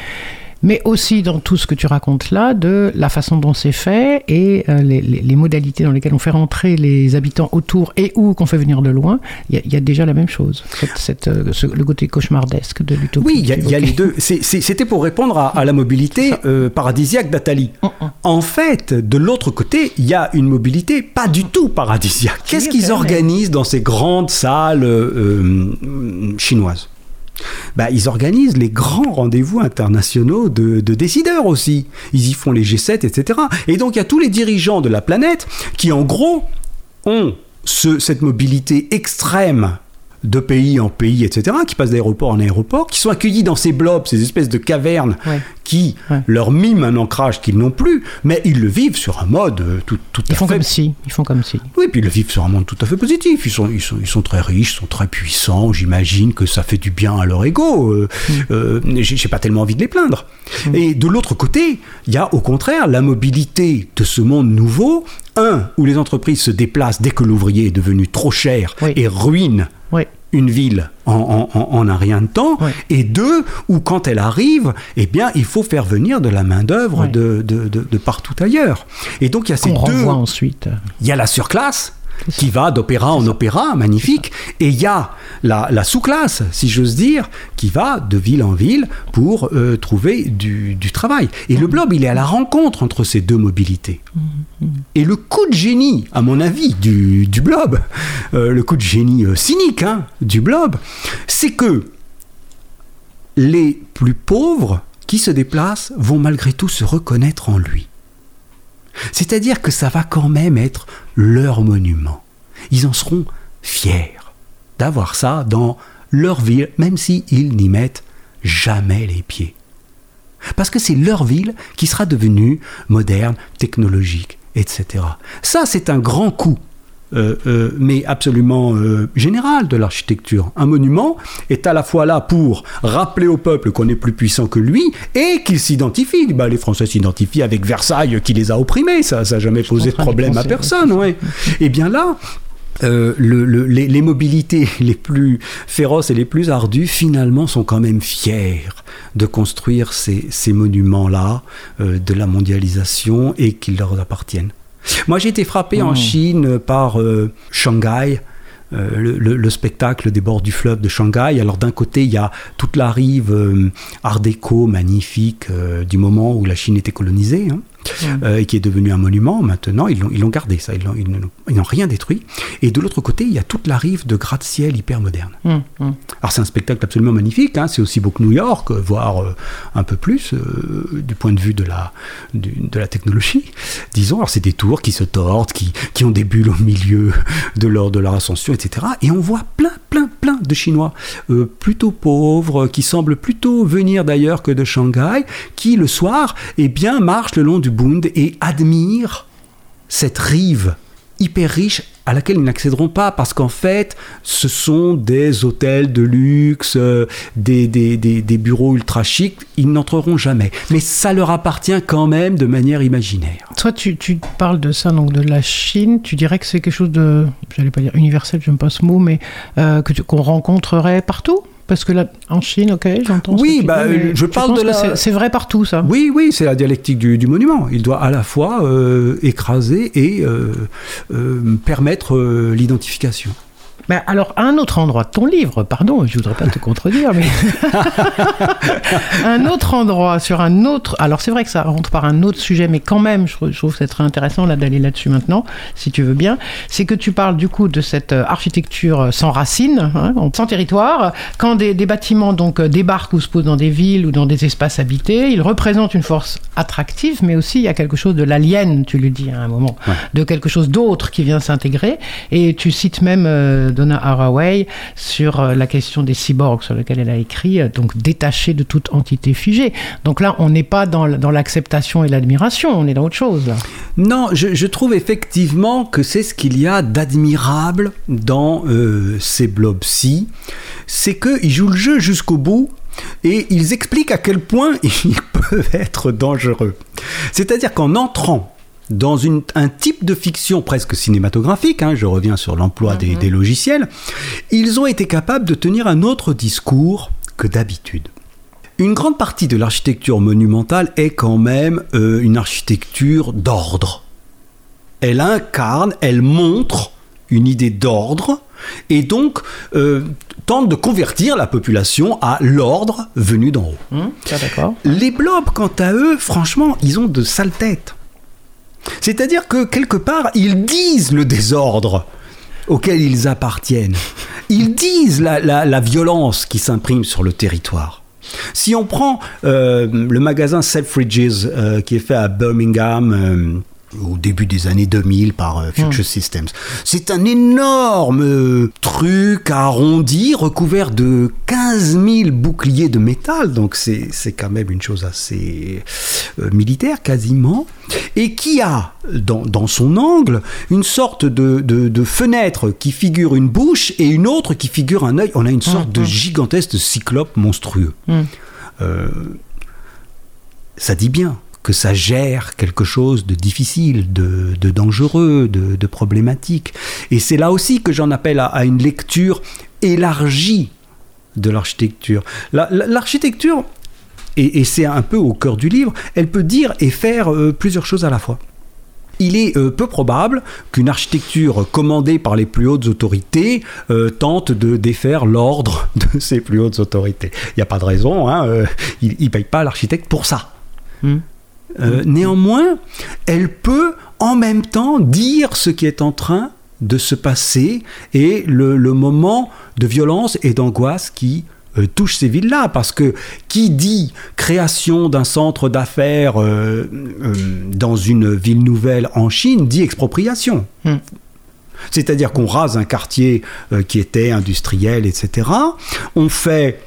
mais aussi dans tout ce que tu racontes là, de la façon dont c'est fait et euh, les, modalités dans lesquelles on fait rentrer les habitants autour et où qu'on fait venir de loin, il y, a déjà la même chose, cette, euh, le côté cauchemardesque de l'utopie. Oui, il y, a les deux. C'était pour répondre à, la mobilité euh, paradisiaque d'Atali. Mm, mm. En fait, de l'autre côté, il y a une mobilité pas du tout paradisiaque. Qu'est-ce qu'ils organisent dans ces grandes salles chinoises? Bah, ils organisent les grands rendez-vous internationaux de, décideurs aussi. Ils y font les G7, etc. Et donc il y a tous les dirigeants de la planète qui, en gros, ont cette mobilité extrême de pays en pays, etc., qui passent d'aéroport en aéroport, qui sont accueillis dans ces blobs, ces espèces de cavernes qui leur miment un ancrage qu'ils n'ont plus, mais ils le vivent sur un mode euh, tout, tout ils font Comme si. Ils font comme si. Oui, puis ils le vivent sur un monde tout à fait positif. Ils sont, ils sont, ils sont très riches, ils sont très puissants. J'imagine que ça fait du bien à leur ego. Euh, mm. euh, J'ai pas tellement envie de les plaindre. Mm. Et de l'autre côté, il y a au contraire la mobilité de ce monde nouveau. Un, où les entreprises se déplacent dès que l'ouvrier est devenu trop cher et ruine une ville en, un rien de temps, et deux, où quand elle arrive, eh bien, il faut faire venir de la main-d'œuvre de, de, partout ailleurs. Et donc, il y a ces deux. ensuite. Il y a la surclasse, qui va d'opéra en opéra, magnifique. Et il y a la, sous-classe, si j'ose dire, qui va de ville en ville pour euh, trouver du, travail. Et le blob, il est à la rencontre entre ces deux mobilités. Et le coup de génie, à mon avis, du, blob, euh, le coup de génie euh, cynique hein, du blob, c'est que les plus pauvres qui se déplacent vont malgré tout se reconnaître en lui. C'est-à-dire que ça va quand même être leur monument. Ils en seront fiers d'avoir ça dans leur ville, même s'ils n'y mettent jamais les pieds. Parce que c'est leur ville qui sera devenue moderne, technologique, etc. Ça, c'est un grand coup mais absolument euh, général de l'architecture. Un monument est à la fois là pour rappeler au peuple qu'on est plus puissant que lui et qu'il s'identifie. Bah, les Français s'identifient avec Versailles qui les a opprimés, ça n'a jamais posé de problème à personne. Ouais. Et eh bien là, les, mobilités les plus féroces et les plus ardues, finalement, sont quand même fiers de construire ces, monuments-là de la mondialisation et qu'ils leur appartiennent. Moi, j'ai été frappé en hmm. Chine par euh, Shanghai. Euh, le, spectacle des bords du fleuve de Shanghai. Alors d'un côté, il y a toute la rive euh, art déco magnifique du moment où la Chine était colonisée. Hein. Euh, et qui est devenu un monument. Maintenant, ils l'ont gardé, ça. Ils n'ont rien détruit. Et de l'autre côté, il y a toute la rive de gratte-ciel hyper moderne. Mmh, mmh. Alors, c'est un spectacle absolument magnifique. Hein. C'est aussi beau que New York, voire euh, un peu plus euh, du point de vue de la, de la technologie. Disons, alors c'est des tours qui se tordent, qui, qui ont des bulles au milieu de leur, de leur ascension, etc. Et on voit plein, plein, de Chinois plutôt pauvres, qui semblent plutôt venir d'ailleurs que de Shanghai, qui le soir, eh bien, marchent le long du Bund et admirent cette rive hyper riche à laquelle ils n'accéderont pas parce qu'en fait ce sont des hôtels de luxe, euh, des, des, des, bureaux ultra chics, ils n'entreront jamais. Mais ça leur appartient quand même de manière imaginaire. Toi tu, tu parles de ça, donc de la Chine, tu dirais que c'est quelque chose de, j'allais pas dire universel, j'aime pas ce mot, mais euh, qu'on rencontrerait partout? Parce que là, en Chine, ok, j'entends. Oui, bah, je parle de la. C'est vrai partout, ça. Oui, oui, c'est la dialectique du, monument. Il doit à la fois euh, écraser et euh, euh, permettre l'identification. Alors, à un autre endroit de ton livre, pardon, je voudrais pas te contredire, mais un autre endroit sur un autre. Alors, c'est vrai que ça rentre par un autre sujet, mais quand même, je trouve que c'est très intéressant là d'aller là-dessus maintenant, si tu veux bien. C'est que tu parles du coup de cette euh, architecture sans racines, hein, sans territoire. Quand des, bâtiments donc euh, débarquent ou se posent dans des villes ou dans des espaces habités, ils représentent une force attractive, mais aussi il y a quelque chose de l'alien, tu le dis à un moment, de quelque chose d'autre qui vient s'intégrer. Et tu cites même euh, Donna Haraway sur euh, la question des cyborgs, sur lequel elle a écrit, euh, donc détaché de toute entité figée. Donc là, on n'est pas dans, l'acceptation et l'admiration, on est dans autre chose. Non, je, trouve effectivement que c'est ce qu'il y a d'admirable dans ces blobs-ci, c'est qu'ils jouent le jeu jusqu'au bout et ils expliquent à quel point ils peuvent être dangereux. C'est-à-dire qu'en entrant dans un type de fiction presque cinématographique, hein, je reviens sur l'emploi des, mhm. logiciels, ils ont été capables de tenir un autre discours que d'habitude. Une grande partie de l'architecture monumentale est quand même euh, une architecture d'ordre. Elle incarne, elle montre une idée d'ordre et donc euh, tente de convertir la population à l'ordre venu d'en haut. Hum, Les blobs, quant à eux, franchement, ils ont de sales têtes. C'est-à-dire que quelque part, ils disent le désordre auquel ils appartiennent. Ils disent la, violence qui s'imprime sur le territoire. Si on prend euh, le magasin Selfridges euh, qui est fait à Birmingham, euh, au début des années 2000 par euh, Future hmm. Systems. C'est un énorme euh, truc arrondi, recouvert de 15 000 boucliers de métal, donc c'est quand même une chose assez euh, militaire quasiment, et qui a dans, son angle une sorte de, fenêtre qui figure une bouche et une autre qui figure un œil. On a une sorte de hmm, hmm. gigantesque cyclope monstrueux. ça dit bien que ça gère quelque chose de difficile, de, dangereux, de, problématique. Et c'est là aussi que j'en appelle à, une lecture élargie de l'architecture. L'architecture, et, c'est un peu au cœur du livre, elle peut dire et faire euh, plusieurs choses à la fois. Il est euh, peu probable qu'une architecture commandée par les plus hautes autorités euh, tente de défaire l'ordre de ces plus hautes autorités. Il n'y a pas de raison, hein, il ne paye pas l'architecte pour ça. Hmm. Euh, néanmoins, elle peut en même temps dire ce qui est en train de se passer et le, moment de violence et d'angoisse qui euh, touche ces villes-là. Parce que qui dit création d'un centre d'affaires euh, dans une ville nouvelle en Chine dit expropriation. Hmm. C'est-à-dire qu'on rase un quartier qui était industriel, etc. On fait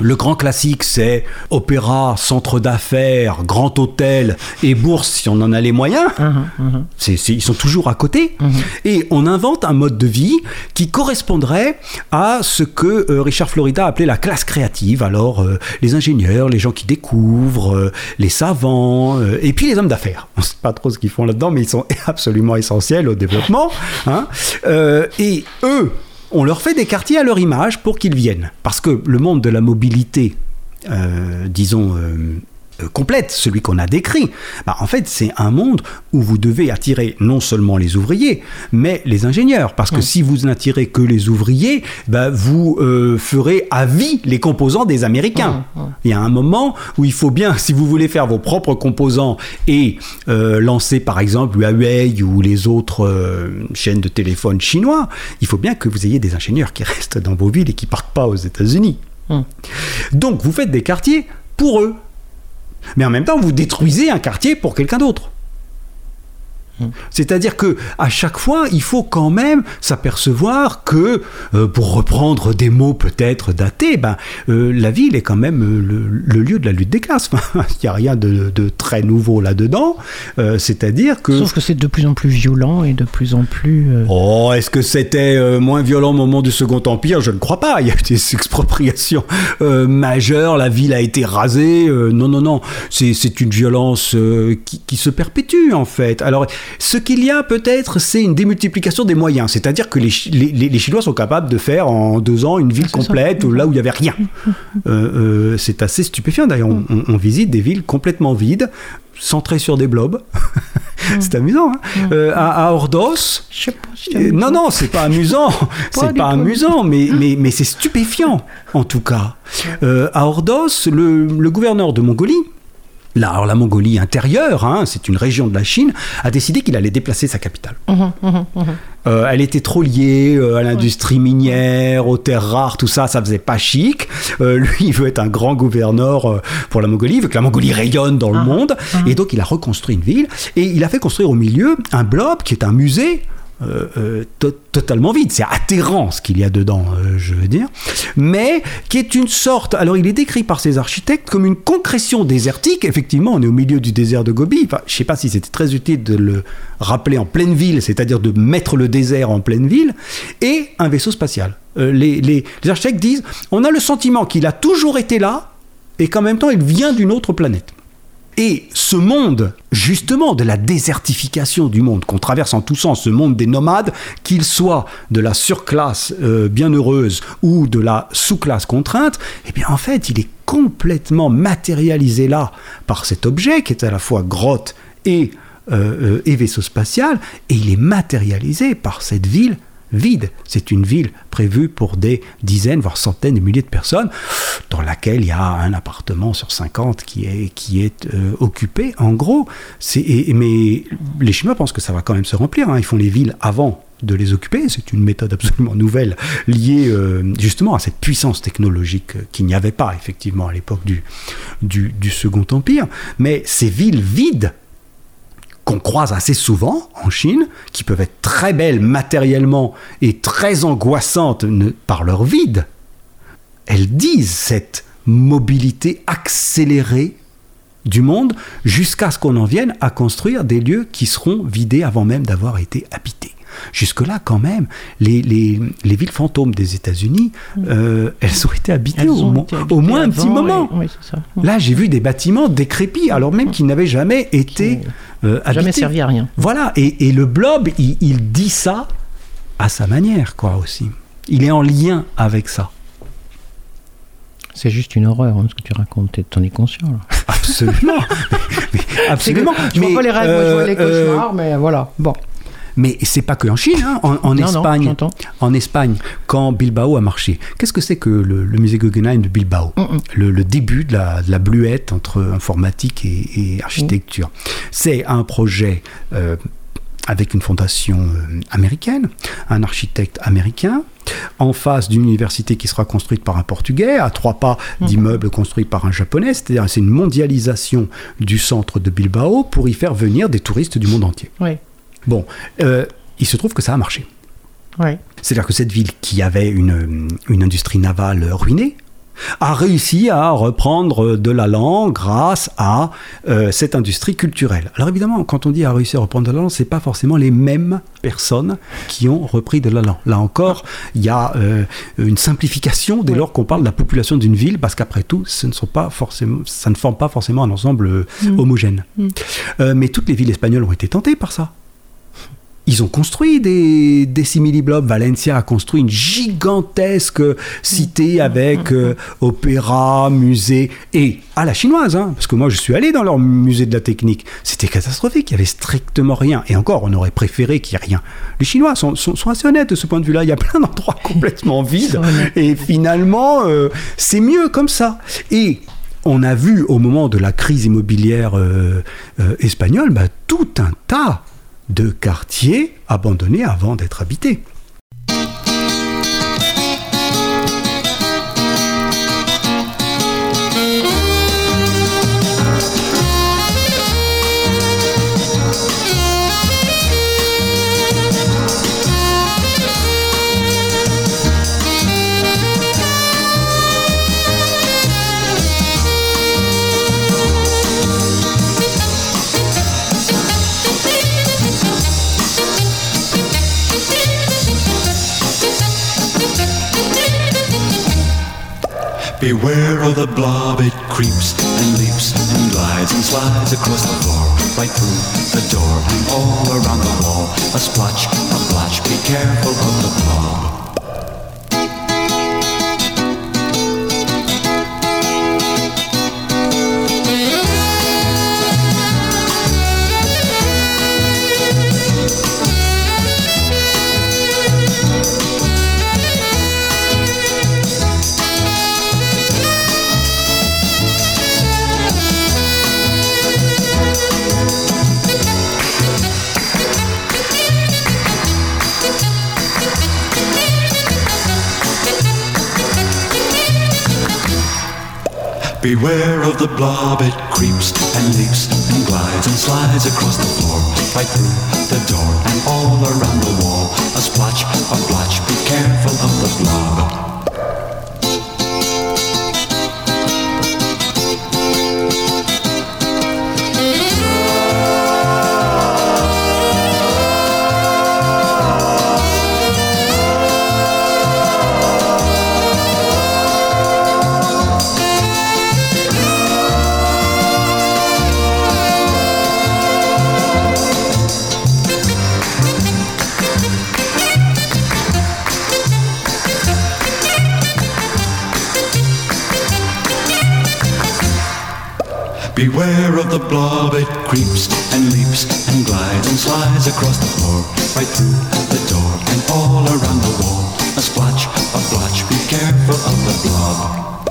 le grand classique, c'est opéra, centre d'affaires, grand hôtel et bourse si on en a les moyens. Ils sont toujours à côté. Et on invente un mode de vie qui correspondrait à ce que euh, Richard Florida appelait la classe créative. Alors, euh, les ingénieurs, les gens qui découvrent, euh, les savants, et puis les hommes d'affaires. On ne sait pas trop ce qu'ils font là-dedans, mais ils sont absolument essentiels au développement. Hein. et eux, on leur fait des quartiers à leur image pour qu'ils viennent. Parce que le monde de la mobilité, euh, disons, euh, complète, celui qu'on a décrit, bah, en fait, c'est un monde où vous devez attirer non seulement les ouvriers, mais les ingénieurs. Parce que si vous n'attirez que les ouvriers, bah, vous euh, ferez à vie les composants des Américains. Il y a un moment où il faut bien, si vous voulez faire vos propres composants et euh, lancer par exemple Huawei ou les autres chaînes de téléphone chinois, il faut bien que vous ayez des ingénieurs qui restent dans vos villes et qui partent pas aux États-Unis. Donc vous faites des quartiers pour eux. Mais en même temps, vous détruisez un quartier pour quelqu'un d'autre. C'est-à-dire que à chaque fois, il faut quand même s'apercevoir que, euh, pour reprendre des mots peut-être datés, ben, euh, la ville est quand même euh, le, lieu de la lutte des classes. il n'y a rien de, très nouveau là-dedans. C'est-à-dire que... Sauf que c'est de plus en plus violent et de plus en plus... Oh, est-ce que c'était moins violent au moment du Second Empire? Je ne crois pas. Il y a eu des expropriations majeures, la ville a été rasée. non, non, non. C'est une violence qui, qui, se perpétue en fait. Alors ce qu'il y a peut-être, c'est une démultiplication des moyens. C'est-à-dire que les, Chinois sont capables de faire en deux ans une ville complète là où il n'y avait rien. Euh, euh, c'est assez stupéfiant. D'ailleurs, on, visite des villes complètement vides, centrées sur des blobs. c'est amusant. Hein. Euh, à, Ordos, je sais pas, non, non, c'est pas amusant. c'est pas amusant, mais, mais, mais c'est stupéfiant, en tout cas. Euh, à Ordos, le, le gouverneur de Mongolie, Là, alors la Mongolie intérieure, hein, c'est une région de la Chine, a décidé qu'il allait déplacer sa capitale. Mmh, mmh, mmh, euh, elle était trop liée euh, à l'industrie minière, aux terres rares, tout ça, ça faisait pas chic. Euh, lui, il veut être un grand gouverneur pour la Mongolie, il veut que la Mongolie rayonne dans le ah. monde. Et donc, il a reconstruit une ville et il a fait construire au milieu un blob qui est un musée euh, euh, totalement vide. C'est atterrant ce qu'il y a dedans, euh, je veux dire. Mais qui est une sorte. Alors, il est décrit par ces architectes comme une concrétion désertique. Effectivement, on est au milieu du désert de Gobi. Je ne sais pas si c'était très utile de le rappeler en pleine ville, c'est-à-dire de mettre le désert en pleine ville, et un vaisseau spatial. les, les architectes disent on a le sentiment qu'il a toujours été là et qu'en même temps, il vient d'une autre planète. Et ce monde, justement, de la désertification du monde qu'on traverse en tous sens, ce monde des nomades, qu'il soit de la surclasse euh, bienheureuse ou de la sous-classe contrainte, eh bien en fait, il est complètement matérialisé là par cet objet qui est à la fois grotte et, euh, euh, et vaisseau spatial, et il est matérialisé par cette ville vide. C'est une ville prévue pour des dizaines, voire centaines de milliers de personnes, dans laquelle il y a un appartement sur 50 qui est, qui est euh, occupé. En gros, mais les Chinois pensent que ça va quand même se remplir. Hein. Ils font les villes avant de les occuper. C'est une méthode absolument nouvelle liée euh, justement à cette puissance technologique qu'il n'y avait pas effectivement à l'époque du, du Second Empire. Mais ces villes vides qu'on croise assez souvent en Chine, qui peuvent être très belles matériellement et très angoissantes par leur vide, elles disent cette mobilité accélérée du monde jusqu'à ce qu'on en vienne à construire des lieux qui seront vidés avant même d'avoir été habités. Jusque-là, quand même, les, villes fantômes des États-Unis, mm. euh, elles ont été habitées, au, moins un petit moment. Là, j'ai vu des bâtiments décrépits, alors même qu'ils n'avaient jamais été euh, Jamais servi à rien. Voilà, et, le blob, il, dit ça à sa manière, quoi, aussi. Il est en lien avec ça. C'est juste une horreur, hein, ce que tu racontes. T'en es conscient, là. Absolument. absolument. Je vois pas les rêves, je vois les euh, cauchemars, mais voilà. Bon. Mais c'est pas que en Chine, hein. en, Espagne. en Espagne, quand Bilbao a marché, qu'est-ce que c'est que le, musée Guggenheim de Bilbao? Mm, mm. le, début de la, de la, bluette entre informatique et, architecture. Mm. C'est un projet. Euh, avec une fondation euh, américaine, un architecte américain, en face d'une université qui sera construite par un Portugais, à trois pas d'immeubles construits par un Japonais. C'est-à-dire c'est une mondialisation du centre de Bilbao pour y faire venir des touristes du monde entier. Oui. Bon, euh, il se trouve que ça a marché. C'est-à-dire que cette ville qui avait une, industrie navale ruinée, a réussi à reprendre de la langue grâce à euh, cette industrie culturelle. Alors évidemment, quand on dit a réussi à reprendre de la langue, c'est pas forcément les mêmes personnes qui ont repris de la langue. Là encore, il y a euh, une simplification dès lors qu'on parle de la population d'une ville, parce qu'après tout, ce ne sont pas forcément, ça ne forme pas forcément un ensemble mm. homogène. Mm. mais toutes les villes espagnoles ont été tentées par ça. Ils ont construit des, des simili-blobs. Valencia a construit une gigantesque cité avec euh, opéra, musée, et à la chinoise, hein, parce que moi je suis allé dans leur musée de la technique. C'était catastrophique, il y avait strictement rien. Et encore, on aurait préféré qu'il n'y ait rien. Les Chinois sont, sont, assez honnêtes de ce point de vue-là. Il y a plein d'endroits complètement vides. Et finalement, euh, c'est mieux comme ça. Et on a vu au moment de la crise immobilière euh, espagnole bah, tout un tas de quartiers abandonnés avant d'être habités. Beware of the blob, it creeps and leaps and glides and slides across the floor, right through the door and all around the wall. A splotch, a blotch, be careful of the blob. Beware of the blob, it creeps and leaps and glides and slides across the floor, right through the door and all around the wall. A splotch, a blotch, be careful of the blob. Beware of the blob, it creeps and leaps and glides and slides across the floor, right through the door and all around the wall. A splotch, a blotch, be careful of the blob.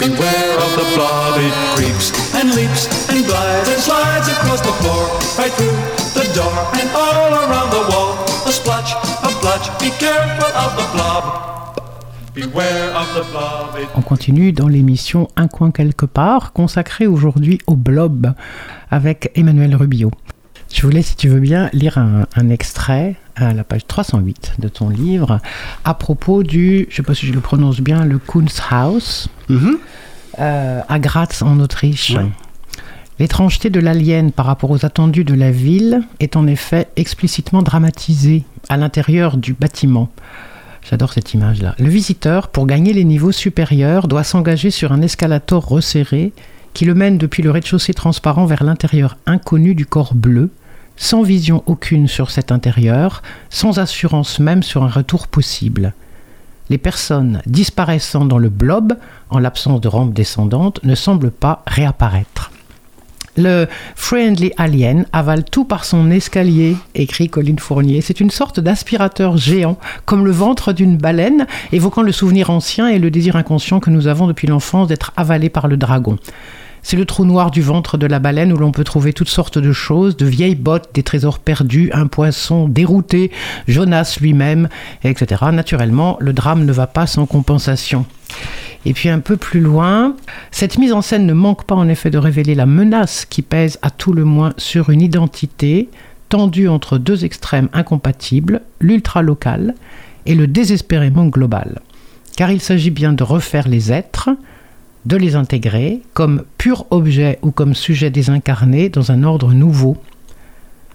Beware of the blob, it creeps and leaps and glides and slides across the floor, right through the door and all around the wall. A splotch, a blotch, be careful of the blob. On continue dans l'émission Un coin quelque part, consacrée aujourd'hui au blob avec Emmanuel Rubio. Je voulais, si tu veux bien, lire un, extrait à la page 308 de ton livre à propos du, je ne sais pas si je le prononce bien, le Kunsthaus mhm. euh, à Graz en Autriche. L'étrangeté de l'alien par rapport aux attendus de la ville est en effet explicitement dramatisée à l'intérieur du bâtiment. J'adore cette image-là. Le visiteur, pour gagner les niveaux supérieurs, doit s'engager sur un escalator resserré qui le mène depuis le rez-de-chaussée transparent vers l'intérieur inconnu du corps bleu, sans vision aucune sur cet intérieur, sans assurance même sur un retour possible. Les personnes disparaissant dans le blob, en l'absence de rampe descendante, ne semblent pas réapparaître. Le Friendly Alien avale tout par son escalier, écrit Colin Fournier. C'est une sorte d'aspirateur géant, comme le ventre d'une baleine, évoquant le souvenir ancien et le désir inconscient que nous avons depuis l'enfance d'être avalés par le dragon. C'est le trou noir du ventre de la baleine où l'on peut trouver toutes sortes de choses, de vieilles bottes, des trésors perdus, un poisson dérouté, Jonas lui-même, etc. Naturellement, le drame ne va pas sans compensation. Et puis un peu plus loin, cette mise en scène ne manque pas en effet de révéler la menace qui pèse à tout le moins sur une identité tendue entre deux extrêmes incompatibles, l'ultra-local et le désespérément global. Car il s'agit bien de refaire les êtres, de les intégrer comme pur objet ou comme sujet désincarné dans un ordre nouveau,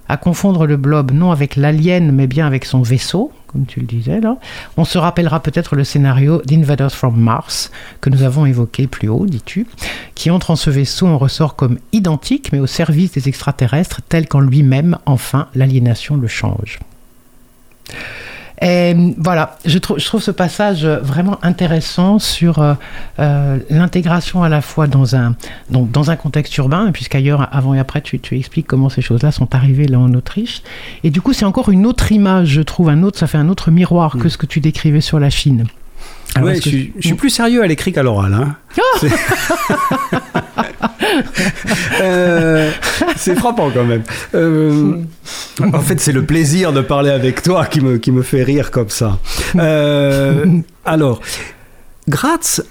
à confondre le blob non avec l'alien mais bien avec son vaisseau, comme tu le disais là. On se rappellera peut-être le scénario d'Invaders from Mars que nous avons évoqué plus haut, dis-tu, qui entre en ce vaisseau en ressort comme identique mais au service des extraterrestres tel qu'en lui-même, enfin, l'aliénation le change. Et voilà, je, trouve, je trouve ce passage vraiment intéressant sur euh, euh, l'intégration à la fois dans un, dans un contexte urbain, puisqu'ailleurs, avant et après, tu, tu expliques comment ces choses-là sont arrivées là en Autriche. Et du coup, c'est encore une autre image, je trouve, un autre, ça fait un autre miroir que mm. ce que tu décrivais sur la Chine. Ouais, je, suis, je, suis plus sérieux à l'écrit qu'à l'oral. Hein. Ah euh, c'est frappant quand même. Euh, en fait, c'est le plaisir de parler avec toi qui me, qui me fait rire comme ça. Euh, alors, Graz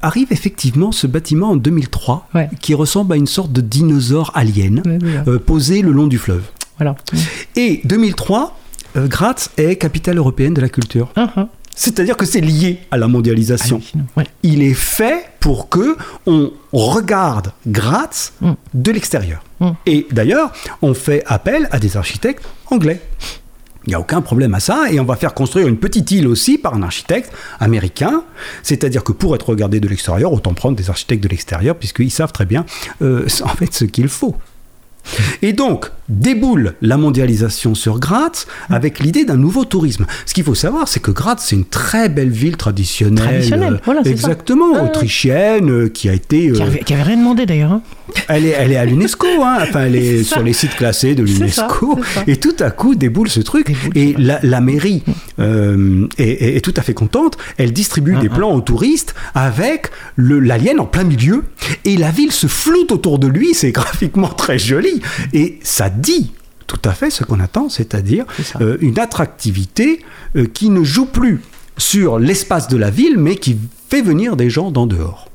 arrive effectivement ce bâtiment en 2003 qui ressemble à une sorte de dinosaure alien posé le long du fleuve. Voilà. Et 2003, Graz est capitale européenne de la culture. Uh-huh. C'est-à-dire que c'est lié à la mondialisation. Il est fait pour que on regarde Graz mm. de l'extérieur. Mm. Et d'ailleurs, on fait appel à des architectes anglais. Il n'y a aucun problème à ça, et on va faire construire une petite île aussi par un architecte américain. C'est-à-dire que pour être regardé de l'extérieur, autant prendre des architectes de l'extérieur, puisqu'ils savent très bien euh, en fait ce qu'il faut. Et donc, déboule la mondialisation sur Graz avec l'idée d'un nouveau tourisme. Ce qu'il faut savoir, c'est que Graz, c'est une très belle ville traditionnelle. Traditionnelle, voilà, Exactement, autrichienne, euh, qui a été... Qui, avait, rien demandé d'ailleurs. Hein. Elle, est, elle est à l'UNESCO, hein. enfin, elle est, sur les sites classés de l'UNESCO. Et tout à coup, déboule ce truc. et la, mairie euh, est, tout à fait contente. Elle distribue des plans aux touristes avec l'alien en plein milieu. Et la ville se floute autour de lui. C'est graphiquement très joli. Et ça dit tout à fait ce qu'on attend, c'est-à-dire euh, une attractivité euh, qui ne joue plus sur l'espace de la ville, mais qui fait venir des gens d'en dehors.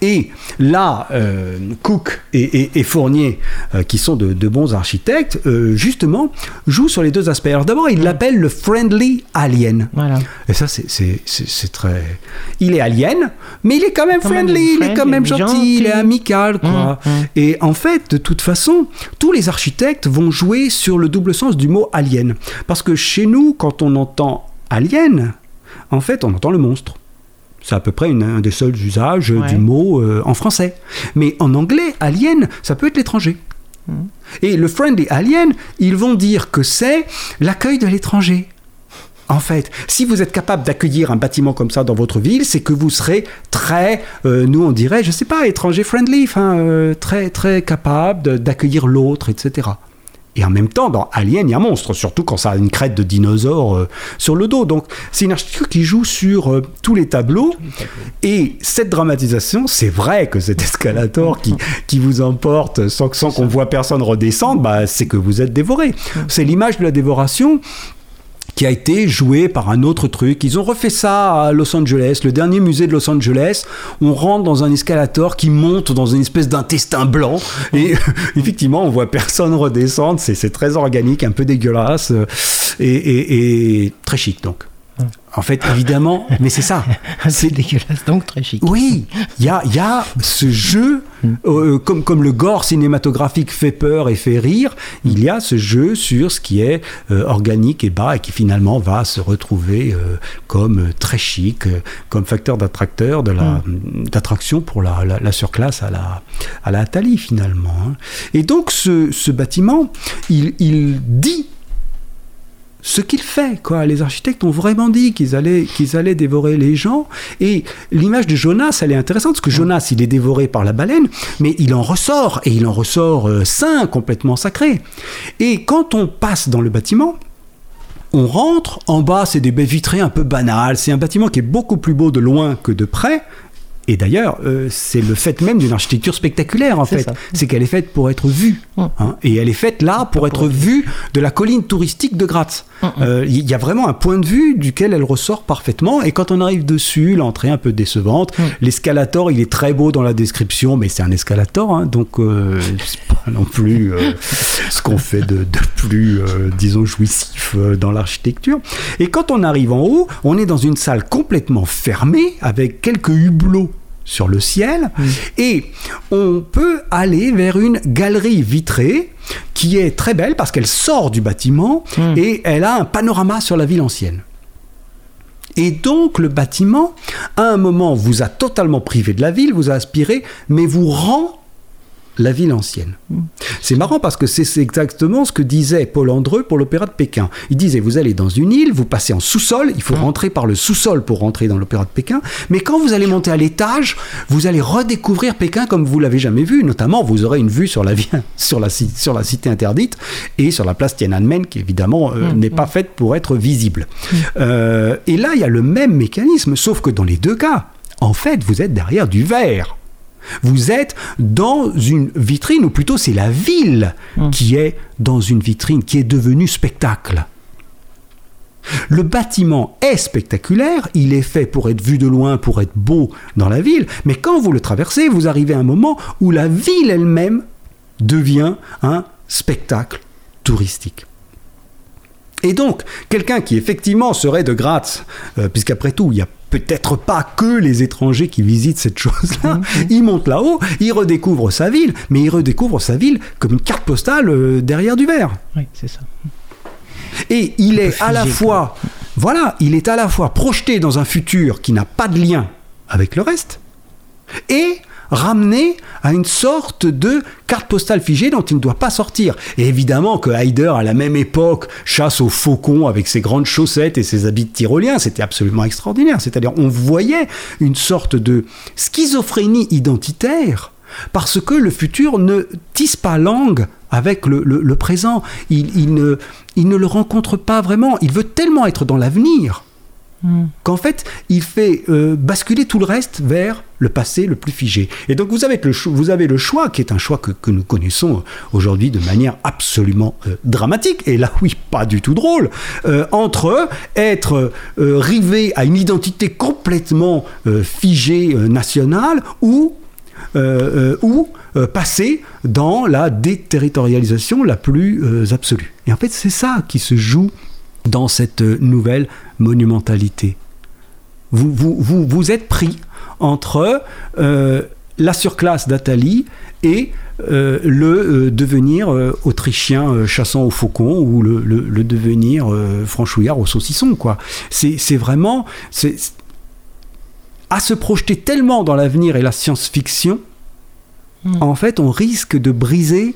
Et là, euh, Cook et, Fournier, euh, qui sont de, bons architectes, euh, justement, jouent sur les deux aspects. Alors d'abord, ils l'appellent le friendly alien. Voilà. Et ça, c'est très... Il est alien, mais il est quand même friendly, il est quand même gentil, il est amical, quoi. Mmh, mmh. Et en fait, de toute façon, tous les architectes vont jouer sur le double sens du mot alien. Parce que chez nous, quand on entend alien, en fait, on entend le monstre. C'est à peu près un des seuls usages du mot euh, en français. Mais en anglais, alien, ça peut être l'étranger. Hmm. Et le friendly alien, ils vont dire que c'est l'accueil de l'étranger. En fait, si vous êtes capable d'accueillir un bâtiment comme ça dans votre ville, c'est que vous serez très, euh, nous on dirait, je sais pas, étranger friendly, enfin, euh, très très capable d'accueillir l'autre, etc. Et en même temps, dans Alien, il y a un monstre, surtout quand ça a une crête de dinosaure euh, sur le dos. Donc, c'est une architecture qui joue sur euh, tous les tableaux. Et cette dramatisation, c'est vrai que cet escalator qui, qui vous emporte sans, qu'on voit personne redescendre, bah, c'est que vous êtes dévoré. C'est l'image de la dévoration a été joué par un autre truc. Ils ont refait ça à Los Angeles, le dernier musée de Los Angeles. On rentre dans un escalator qui monte dans une espèce d'intestin blanc et effectivement on voit personne redescendre. C'est très organique, un peu dégueulasse euh, et, et très chic donc. En fait, évidemment, mais c'est ça. c'est dégueulasse, donc très chic. Oui, il y a, y a, ce jeu, mm. euh, comme, comme le gore cinématographique fait peur et fait rire, il y a ce jeu sur ce qui est euh, organique et bas et qui finalement va se retrouver euh, comme très chic, comme facteur d'attracteur, de la, mm. d'attraction pour la, la, surclasse à la, à la Atali finalement. Hein. Et donc ce, ce bâtiment, il, il dit ce qu'il fait. Quoi. Les architectes ont vraiment dit qu'ils allaient, allaient dévorer les gens. Et l'image de Jonas, elle est intéressante, parce que Jonas, il est dévoré par la baleine, mais il en ressort, et il en ressort euh, sain, complètement sacré. Et quand on passe dans le bâtiment, on rentre, en bas c'est des baies vitrées un peu banales, c'est un bâtiment qui est beaucoup plus beau de loin que de près, et d'ailleurs, euh, c'est le fait même d'une architecture spectaculaire, en fait. C'est qu'elle est faite pour être vue. Hum. Hein. et elle est faite là pour être vue de la colline touristique de Graz. Hum, hum. Euh, il y a vraiment un point de vue duquel elle ressort parfaitement. Et quand on arrive dessus, l'entrée un peu décevante. L'escalator, il est très beau dans la description, mais c'est un escalator. Hein, donc, euh, c'est pas non plus ce qu'on fait de, de plus, disons, jouissif dans l'architecture. Et quand on arrive en haut, on est dans une salle complètement fermée, avec quelques hublots sur le ciel et on peut aller vers une galerie vitrée qui est très belle parce qu'elle sort du bâtiment hmm. et elle a un panorama sur la ville ancienne. Et donc le bâtiment, à un moment, vous a totalement privé de la ville, vous a aspiré, mais vous rend la ville ancienne. C'est marrant parce que c'est exactement ce que disait Paul Andreu pour l'Opéra de Pékin. Il disait, vous allez dans une île, vous passez en sous-sol, il faut ah. rentrer par le sous-sol pour rentrer dans l'Opéra de Pékin, mais quand vous allez monter à l'étage, vous allez redécouvrir Pékin comme vous l'avez jamais vu, notamment vous aurez une vue sur la, sur la, sur la cité interdite et sur la place Tiananmen qui évidemment euh, mm, n'est pas mm. faite pour être visible. Euh, et là, il y a le même mécanisme, sauf que dans les deux cas, en fait, vous êtes derrière du verre. Vous êtes dans une vitrine, ou plutôt c'est la ville hum. qui est dans une vitrine, qui est devenue spectacle. Le bâtiment est spectaculaire, il est fait pour être vu de loin, pour être beau dans la ville, mais quand vous le traversez, vous arrivez à un moment où la ville elle-même devient un spectacle touristique. Et donc, quelqu'un qui effectivement serait de Graz, euh, puisqu'après tout, il y a peut-être pas que les étrangers qui visitent cette chose-là. Mhm. Il monte là-haut, il redécouvre sa ville, mais il redécouvre sa ville comme une carte postale euh, derrière du verre. Oui, c'est ça. Et il est à la fois, voilà, il est à la fois projeté dans un futur qui n'a pas de lien avec le reste, et ramené à une sorte de carte postale figée dont il ne doit pas sortir. Et évidemment que Heider, à la même époque, chasse au faucon avec ses grandes chaussettes et ses habits de. C'était absolument extraordinaire. C'est-à-dire, on voyait une sorte de schizophrénie identitaire parce que le futur ne tisse pas langue avec le, présent. Il ne le rencontre pas vraiment. Il veut tellement être dans l'avenir Hmm. Qu'en fait, il fait euh, basculer tout le reste vers le passé le plus figé. Et donc vous avez le, vous avez le choix, qui est un choix que, nous connaissons aujourd'hui de manière absolument euh, dramatique, et là oui, pas du tout drôle, euh, entre être rivé à une identité complètement figée nationale ou ou passer dans la déterritorialisation la plus absolue. Et en fait, c'est ça qui se joue dans cette nouvelle monumentalité. Vous, vous, vous, êtes pris entre euh, la surclasse d'Atali et euh, le euh, devenir autrichien chassant au faucon ou le, le, devenir franchouillard au saucisson. quoi. C'est vraiment... À se projeter tellement dans l'avenir et la science-fiction, hmm. en fait, on risque de briser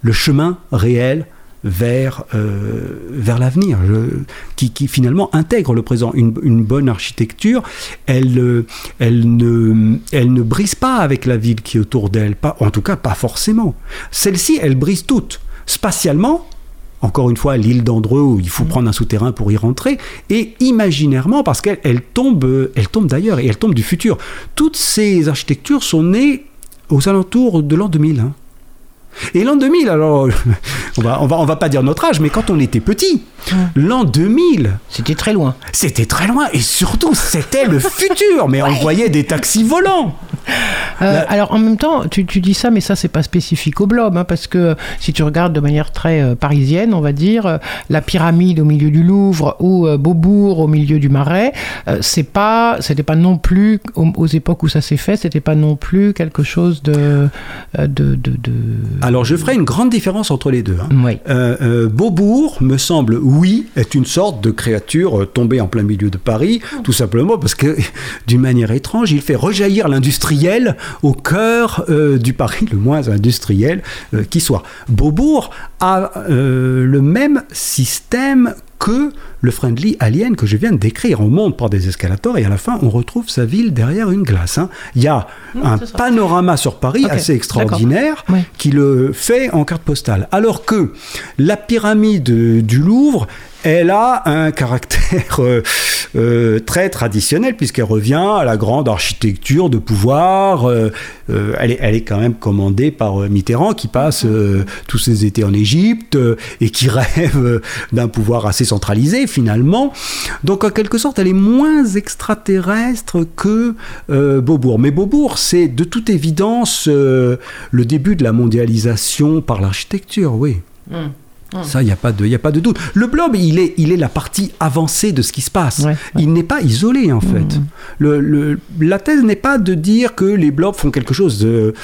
le chemin réel vers, euh, vers l'avenir, qui, qui, finalement intègre le présent. Une, une bonne architecture, elle, euh, elle, ne, elle ne brise pas avec la ville qui est autour d'elle, pas, en tout cas pas forcément. Celle-ci, elle brise toute. Spatialement, encore une fois, l'île d'Andreux où il faut mmh. prendre un souterrain pour y rentrer, et imaginairement, parce qu'elle elle tombe, elle tombe d'ailleurs et elle tombe du futur. Toutes ces architectures sont nées aux alentours de l'an 2000. Hein. Et l'an 2000, alors, on va, on va, on va pas dire notre âge, mais quand on était petit, l'an 2000. C'était très loin. C'était très loin, et surtout, c'était le futur, mais on voyait des taxis volants. Euh, alors en même temps, tu, tu, dis ça, mais ça c'est pas spécifique au blob, hein, parce que si tu regardes de manière très euh, parisienne, on va dire, euh, la pyramide au milieu du Louvre ou Beaubourg au milieu du Marais, c'est pas, c'était pas non plus aux, époques où ça s'est fait, c'était pas non plus quelque chose de, de, de, Alors je ferai une grande différence entre les deux. Hein. Beaubourg me semble, oui, est une sorte de créature tombée en plein milieu de Paris, tout simplement parce que d'une manière étrange, il fait rejaillir l'industrie au cœur euh, du Paris le moins industriel euh, qui soit. Beaubourg a euh, le même système que le friendly alien que je viens de décrire. On monte par des escalators et à la fin, on retrouve sa ville derrière une glace. Hein. Il y a mmh, un panorama sur Paris assez extraordinaire qui le fait en carte postale. Alors que la pyramide du Louvre, elle a un caractère euh, euh, très traditionnel puisqu'elle revient à la grande architecture de pouvoir. Euh, elle, est, elle, est, quand même commandée par Mitterrand qui passe tous ses étés en Égypte et qui rêve d'un pouvoir assez centralisé finalement. Donc en quelque sorte, elle est moins extraterrestre que Beaubourg. Mais Beaubourg, c'est de toute évidence le début de la mondialisation par l'architecture, oui. Hum. Ça, il n'y a, pas de, a pas de doute. Le blob, il est, il est la partie avancée de ce qui se passe. Il n'est pas isolé, en fait. Mmh. Le, la thèse n'est pas de dire que les blobs font quelque chose de,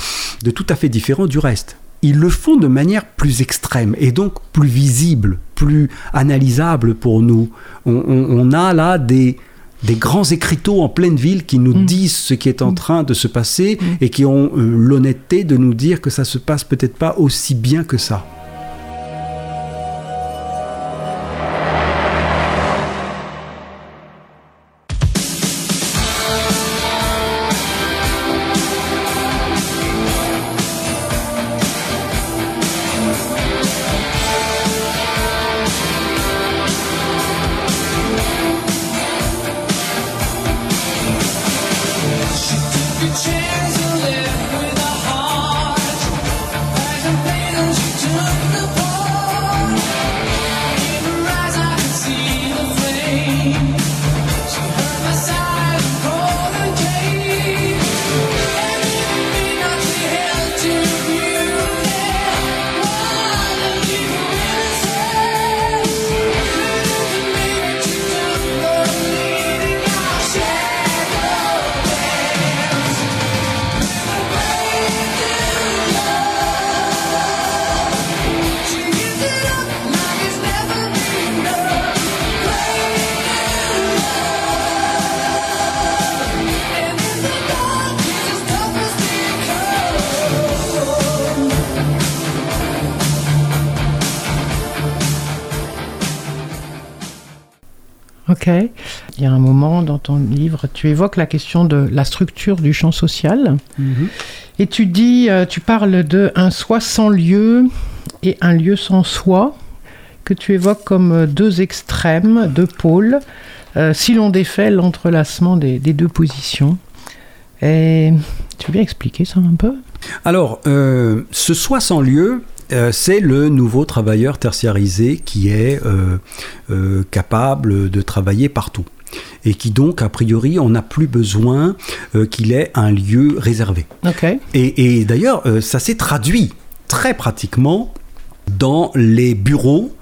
de tout à fait différent du reste. Ils le font de manière plus extrême et donc plus visible, plus analysable pour nous. On, a là des, des grands écriteaux en pleine ville qui nous mmh. disent ce qui est en train de se passer et qui ont euh, l'honnêteté de nous dire que ça se passe peut-être pas aussi bien que ça. Il y a un moment dans ton livre, tu évoques la question de la structure du champ social. Mhm. Et tu dis, euh, tu parles de un soi sans lieu et un lieu sans soi, que tu évoques comme deux extrêmes, deux pôles. Euh, si l'on défait l'entrelacement des, deux positions. Et tu veux bien expliquer ça un peu? Alors, euh, ce 60 lieu, euh, c'est le nouveau travailleur tertiarisé qui est capable de travailler partout. Et qui donc, a priori, on n'a plus besoin qu'il ait un lieu réservé. Et, et d'ailleurs, ça s'est traduit très pratiquement dans les bureaux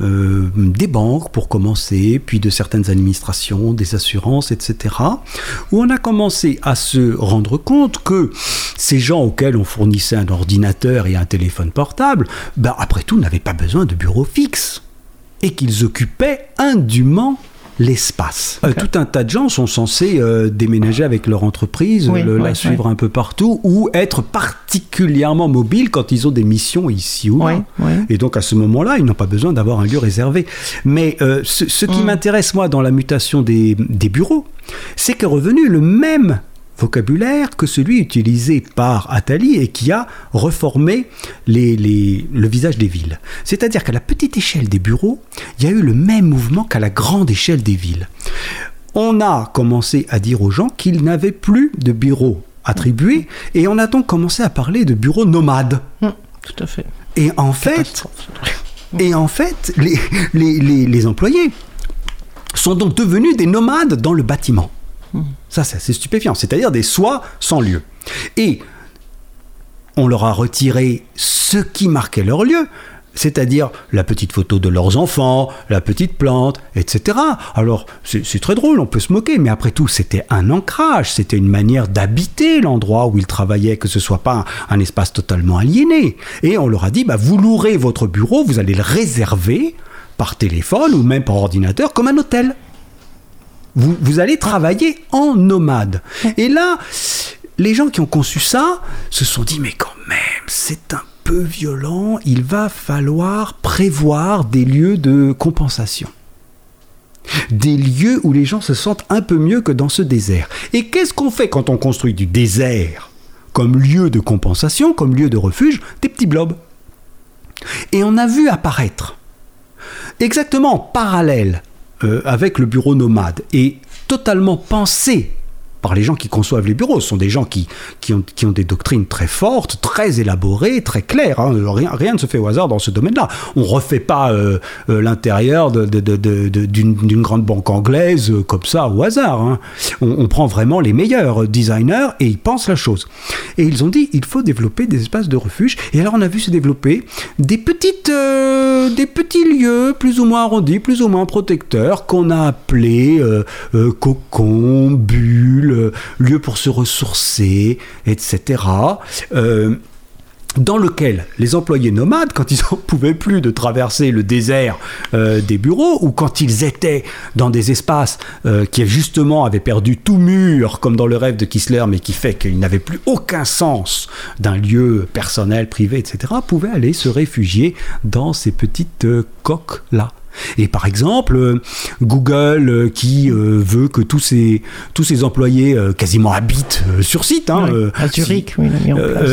euh, des banques pour commencer, puis de certaines administrations, des assurances, etc., où on a commencé à se rendre compte que ces gens auxquels on fournissait un ordinateur et un téléphone portable, ben, après tout, n'avaient pas besoin de bureau fixe et qu'ils occupaient indûment l'espace. Euh, tout un tas de gens sont censés euh, déménager avec leur entreprise, la suivre un peu partout, ou être particulièrement mobiles quand ils ont des missions ici ou là. Et donc à ce moment-là, ils n'ont pas besoin d'avoir un lieu réservé. Mais euh, ce, qui mm. m'intéresse moi dans la mutation des, des bureaux, c'est qu'est revenu le même vocabulaire que celui utilisé par Attali et qui a reformé le visage des villes. C'est-à-dire qu'à la petite échelle des bureaux, il y a eu le même mouvement qu'à la grande échelle des villes. On a commencé à dire aux gens qu'ils n'avaient plus de bureaux attribués et on a donc commencé à parler de bureaux nomades. Hum, tout à fait. Et en fait, et en fait les, les employés sont donc devenus des nomades dans le bâtiment. Ça, c'est stupéfiant. C'est-à-dire des soins sans lieu. Et on leur a retiré ce qui marquait leur lieu, c'est-à-dire la petite photo de leurs enfants, la petite plante, etc. Alors, c'est très drôle, on peut se moquer, mais après tout, c'était un ancrage, c'était une manière d'habiter l'endroit où ils travaillaient, que ce soit pas un, espace totalement aliéné. Et on leur a dit, bah, vous louerez votre bureau, vous allez le réserver par téléphone ou même par ordinateur comme un hôtel. Vous, allez travailler en nomade. Et là, les gens qui ont conçu ça se sont dit, mais quand même, c'est un peu violent, il va falloir prévoir des lieux de compensation. Des lieux où les gens se sentent un peu mieux que dans ce désert. Et qu'est-ce qu'on fait quand on construit du désert comme lieu de compensation, comme lieu de refuge? Des petits blobs. Et on a vu apparaître, exactement en parallèle euh, avec le bureau nomade et totalement pensé par les gens qui conçoivent les bureaux. Ce sont des gens qui, qui, ont, qui ont des doctrines très fortes, très élaborées, très claires. Hein. Rien, rien, ne se fait au hasard dans ce domaine-là. On ne refait pas euh, euh, l'intérieur d'une de, de, grande banque anglaise euh, comme ça au hasard. Hein. On, prend vraiment les meilleurs designers et ils pensent la chose. Et ils ont dit il faut développer des espaces de refuge. Et alors on a vu se développer des, petites, des petits lieux plus ou moins arrondis, plus ou moins protecteurs qu'on a appelés cocons, bulles lieu pour se ressourcer, etc. Euh, dans lequel les employés nomades, quand ils n'en pouvaient plus de traverser le désert euh, des bureaux, ou quand ils étaient dans des espaces euh, qui justement avaient perdu tout mur, comme dans le rêve de Kissler, mais qui fait qu'ils n'avaient plus aucun sens d'un lieu personnel, privé, etc., pouvaient aller se réfugier dans ces petites coques-là. Et par exemple, euh, Google euh, qui euh, veut que tous ses, tous ses employés quasiment habitent sur site. Hein, à Zurich, oui,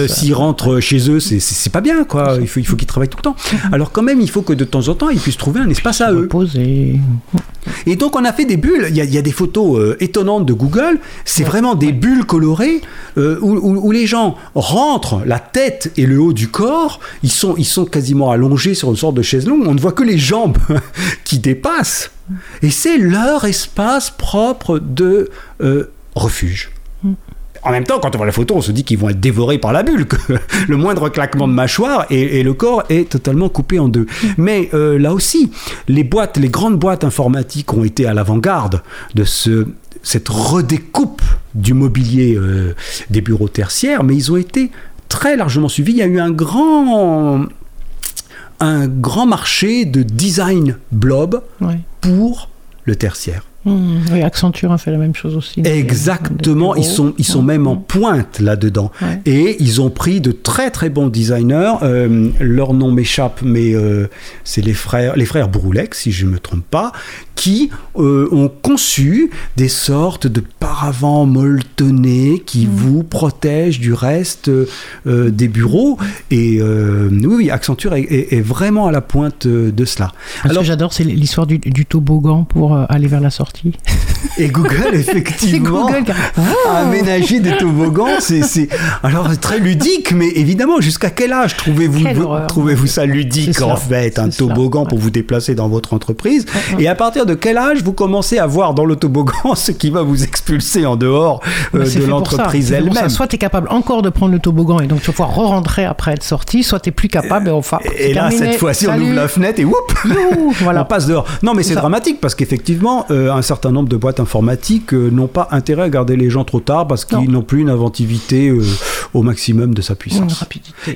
S'ils rentrent chez eux, c'est pas bien, quoi. Il faut, il faut qu'ils travaillent tout le temps. Mhm. Alors quand même, il faut que de temps en temps, ils puissent trouver un espace à eux. Et donc on a fait des bulles. Il y a, des photos étonnantes de Google. C'est vraiment des bulles colorées où, les gens rentrent la tête et le haut du corps. Ils sont, ils sont quasiment allongés sur une sorte de chaise longue. On ne voit que les jambes qui dépassent. Et c'est leur espace propre de euh, refuge. En même temps, quand on voit la photo, on se dit qu'ils vont être dévorés par la bulle, que le moindre claquement de mâchoire et, le corps est totalement coupé en deux. Mais euh, là aussi, les boîtes, les grandes boîtes informatiques ont été à l'avant-garde de ce, cette redécoupe du mobilier euh, des bureaux tertiaires, mais ils ont été très largement suivis. Il y a eu un grand un grand marché de design blob pour le tertiaire. Mmh, oui, Accenture a fait la même chose aussi. Exactement, ils sont, ils sont même en pointe là-dedans. Et ils ont pris de très très bons designers. Euh, leur nom m'échappe, mais euh, c'est les frères, les frères Broulex, si je ne me trompe pas, qui euh, ont conçu des sortes de paravents molletonnés qui mm. vous protègent du reste euh, des bureaux. Et euh, oui, Accenture est, vraiment à la pointe de cela. Alors, que j'adore, c'est l'histoire du, toboggan pour aller vers la sortie. Et Google, effectivement, a aménagé des toboggans. C'est alors très ludique, mais évidemment, jusqu'à quel âge trouvez-vous trouvez-vous ça ludique en fait, un toboggan pour vous déplacer dans votre entreprise? Et à partir de quel âge vous commencez à voir dans le toboggan ce qui va vous expulser en dehors euh, de l'entreprise elle-même. Soit tu es capable encore de prendre le toboggan et donc tu vas pouvoir re-rentrer après être sorti, soit tu es plus capable et enfin. Et là, cette fois-ci, on ouvre la fenêtre et whoop, voilà. on passe dehors. Non, mais c'est dramatique parce qu'effectivement, euh, un certain nombre de boîtes informatiques euh, n'ont pas intérêt à garder les gens trop tard parce qu'ils n'ont plus une inventivité au maximum de sa puissance.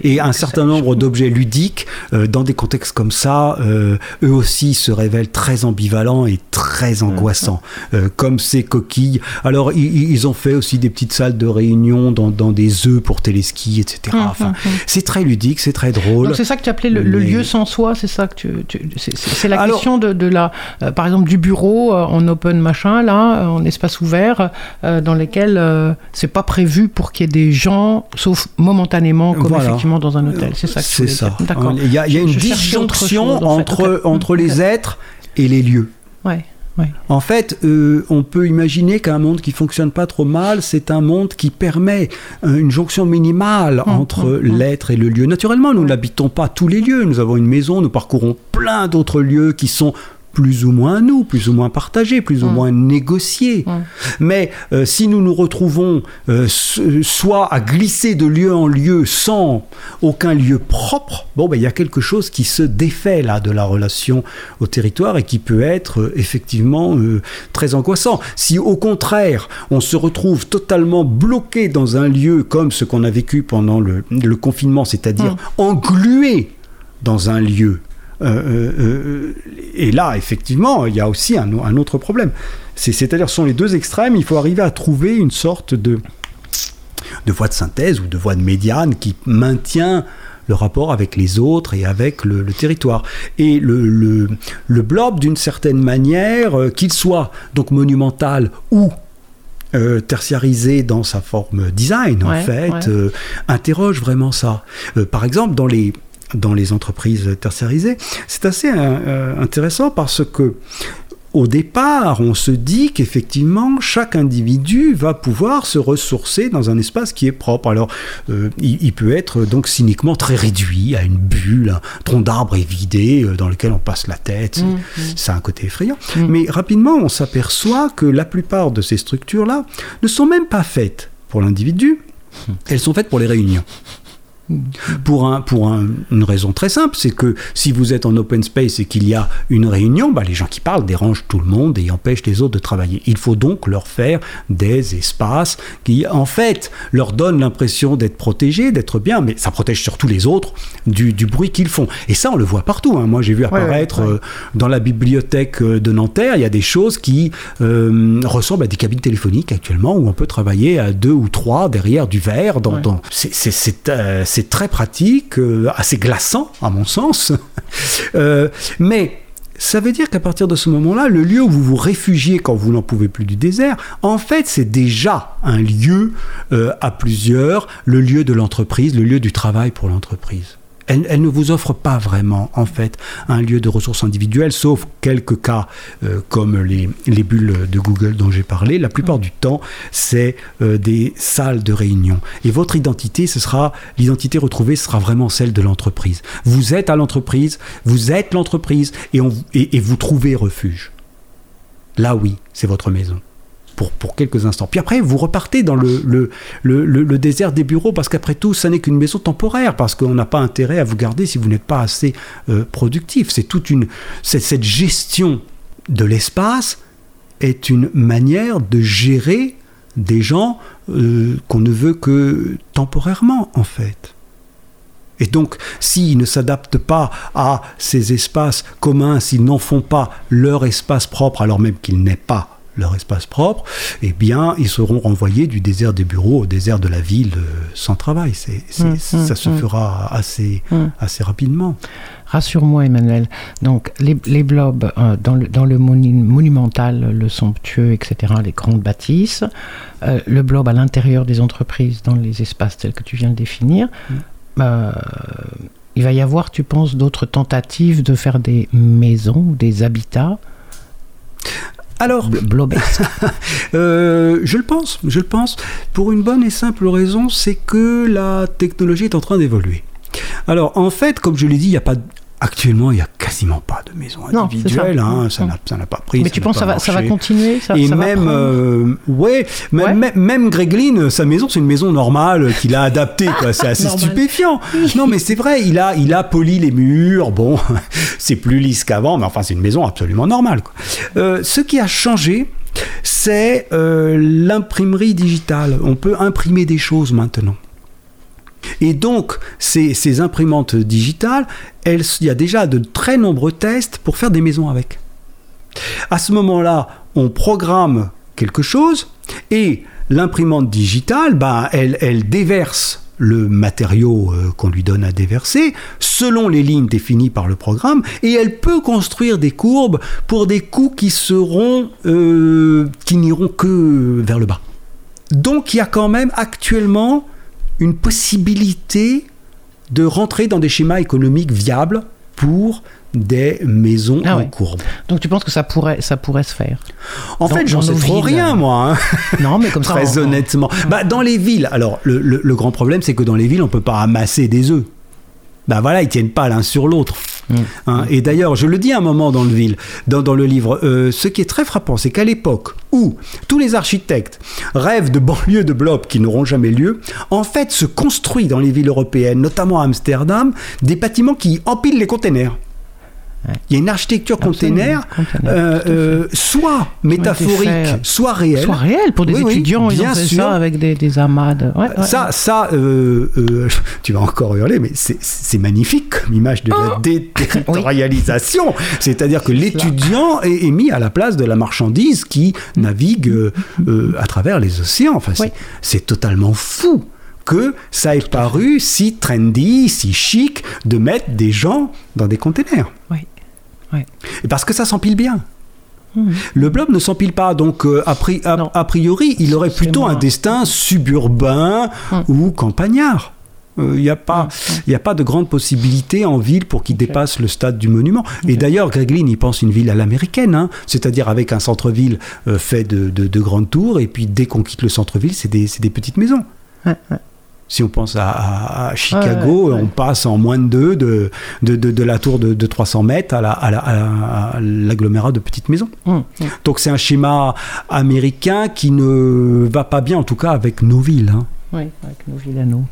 Et un certain nombre d'objets ludiques, dans des contextes comme ça, eux aussi se révèlent très ambivalents et très angoissants, euh, comme ces coquilles. Alors, ils, ont fait aussi des petites salles de réunion dans, dans des œufs pour téléski, etc. Enfin, hum, hum. c'est très ludique, c'est très drôle. c'est ça que tu appelais le, lieu sans soi, c'est ça que tu, c'est la question de, de la, euh, par exemple, du bureau euh, en open machin là, en espace ouvert, dans lesquels c'est pas prévu pour qu'il y ait des gens, sauf momentanément, comme effectivement dans un hôtel. C'est ça. C'est ça. Il y a, il y a une disjonction entre entre les êtres et les lieux. Ouais. En fait, euh, on peut imaginer qu'un monde qui fonctionne pas trop mal, c'est un monde qui permet euh, une jonction minimale hum, entre hum, hum. l'être et le lieu. Naturellement, nous n'habitons pas tous les lieux. Nous avons une maison, nous parcourons plein d'autres lieux qui sont plus ou moins nous, plus ou moins partagés, plus ou mm. moins négociés. Mm. Mais euh, si nous nous retrouvons euh, soit à glisser de lieu en lieu sans aucun lieu propre, bon, ben, il y a quelque chose qui se défait là de la relation au territoire et qui peut être euh, effectivement très angoissant. Si au contraire, on se retrouve totalement bloqué dans un lieu comme ce qu'on a vécu pendant le, confinement, c'est-à-dire mm. englué dans un lieu et là, effectivement, il y a aussi un, autre problème. C'est-à-dire, ce sont les deux extrêmes, il faut arriver à trouver une sorte de, de voie de synthèse ou de voie de médiane qui maintient le rapport avec les autres et avec le, territoire. Et le, le, blob, d'une certaine manière, qu'il soit donc monumental ou tertiarisé dans sa forme design, en fait, interroge vraiment ça. par exemple, dans les, dans les entreprises tertiarisées. C'est assez euh, intéressant parce que au départ, on se dit qu'effectivement, chaque individu va pouvoir se ressourcer dans un espace qui est propre. Alors, euh, il, peut être donc cyniquement très réduit à une bulle, un tronc d'arbre évidé euh, dans lequel on passe la tête. C'est mmh, mmh. un côté effrayant. Mmh. Mais rapidement, on s'aperçoit que la plupart de ces structures-là ne sont même pas faites pour l'individu. Elles sont faites pour les réunions. Pour, un, pour une raison très simple, c'est que si vous êtes en open space et qu'il y a une réunion, bah, les gens qui parlent dérangent tout le monde et empêchent les autres de travailler. Il faut donc leur faire des espaces qui, en fait, leur donnent l'impression d'être protégés, d'être bien, mais ça protège surtout les autres du, du bruit qu'ils font. Et ça, on le voit partout. Hein. Moi, j'ai vu apparaître euh, dans la bibliothèque euh, de Nanterre, il y a des choses qui euh, ressemblent à des cabines téléphoniques actuellement où on peut travailler à deux ou trois derrière du verre. Dans, dans... C'est très pratique, euh, assez glaçant à mon sens. Euh, mais ça veut dire qu'à partir de ce moment-là, le lieu où vous vous réfugiez quand vous n'en pouvez plus du désert, en fait, c'est déjà un lieu euh, à plusieurs, le lieu de l'entreprise, le lieu du travail pour l'entreprise elle, ne vous offre pas vraiment, en fait, un lieu de ressources individuelles, sauf quelques cas euh, comme les, bulles de Google dont j'ai parlé. La plupart du temps, c'est euh, des salles de réunion. Et votre identité, ce sera, l'identité retrouvée, sera vraiment celle de l'entreprise. Vous êtes à l'entreprise, vous êtes l'entreprise, et vous trouvez refuge. Là, oui, c'est votre maison pour, quelques instants. Puis après, vous repartez dans le, désert des bureaux, parce qu'après tout, ça n'est qu'une maison temporaire, parce qu'on n'a pas intérêt à vous garder si vous n'êtes pas assez euh, productif. C'est toute une. Cette gestion de l'espace est une manière de gérer des gens euh, qu'on ne veut que temporairement, en fait. Et donc, s'ils ne s'adaptent pas à ces espaces communs, s'ils n'en font pas leur espace propre, alors même qu'il n'est pas leur espace propre, eh bien, ils seront renvoyés du désert des bureaux au désert de la ville euh, sans travail. C'est, mmh, ça mmh, se mmh. fera assez, assez rapidement. Rassure-moi, Emmanuel. Donc, les, blobs euh, dans, le, dans le monumental, le somptueux, etc., les grandes bâtisses, euh, le blob à l'intérieur des entreprises, dans les espaces tels que tu viens de définir. Mm. Euh, il va y avoir, tu penses, d'autres tentatives de faire des maisons, des habitats? Alors, je le pense, je le pense, pour une bonne et simple raison, c'est que la technologie est en train d'évoluer. Alors, en fait, comme je l'ai dit, il n'y a pas Actuellement, il n'y a quasiment pas de maisons individuelles, hein, ça n'a pas pris. Mais tu penses que ça va, ça va continuer ça, Et même, euh, ouais, même, même Greg sa maison, c'est une maison normale qu'il a adaptée, C'est assez stupéfiant. non, mais c'est vrai, il a, il a poli les murs. Bon, c'est plus lisse qu'avant, mais enfin, c'est une maison absolument normale. Euh, ce qui a changé, c'est euh, l'imprimerie digitale. On peut imprimer des choses maintenant. Et donc, ces, imprimantes digitales, il y a déjà de très nombreux tests pour faire des maisons avec. À ce moment-là, on programme quelque chose et l'imprimante digitale, ben, elle, déverse le matériau euh, qu'on lui donne à déverser selon les lignes définies par le programme et elle peut construire des courbes pour des coûts qui seront euh, qui n'iront que vers le bas. Donc il y a quand même actuellement une possibilité de rentrer dans des schémas économiques viables pour des maisons ah en courbe. Donc tu penses que ça pourrait, ça pourrait se faire En fait, j'en sais trop rien, moi. Hein. Non, mais comme ça. Très honnêtement. Bah, dans les villes, alors le, le grand problème, c'est que dans les villes, on ne peut pas amasser des œufs ben voilà, ils tiennent pas l'un sur l'autre. Mm. Hein, et d'ailleurs, je le dis un moment dans le, ville, dans, dans le livre, euh, ce qui est très frappant, c'est qu'à l'époque où tous les architectes rêvent de banlieues de blobs qui n'auront jamais lieu, en fait se construit dans les villes européennes, notamment à Amsterdam, des bâtiments qui empilent les containers. Il y a une architecture container, euh, euh, soit métaphorique, soit réelle. Soit réelle pour des étudiants, bien ils ont sûr. ça avec des, des amas. ça, ça euh, tu vas encore hurler, mais c'est magnifique comme image de la oh déterritorialisation. C'est-à-dire que l'étudiant est, mis à la place de la marchandise qui navigue à travers les océans. Enfin, c'est totalement fou que ça ait paru si trendy, si chic de mettre des gens dans des containers. Oui. Parce que ça s'empile bien. Hmm. Le blob ne s'empile pas, donc euh, a, priori, il aurait plutôt un destin suburbain hmm. ou campagnard. Il euh, n'y a, pas, hmm. a pas de grande possibilité en ville pour qu'il dépasse le stade du monument. Et d'ailleurs, Greg Lynn, il pense une ville à l'américaine, hein. c'est-à-dire avec un centre-ville euh, fait de, grandes tours, et puis dès qu'on quitte le centre-ville, c'est des, des, petites maisons. Si on pense à, Chicago, on passe en moins de deux de, de, la tour de, 300 mètres à l'agglomérat de petites maisons. Mmh, mmh. Donc c'est un schéma américain qui ne va pas bien, en tout cas avec nos villes. Hein. Oui, avec nos villes à nous.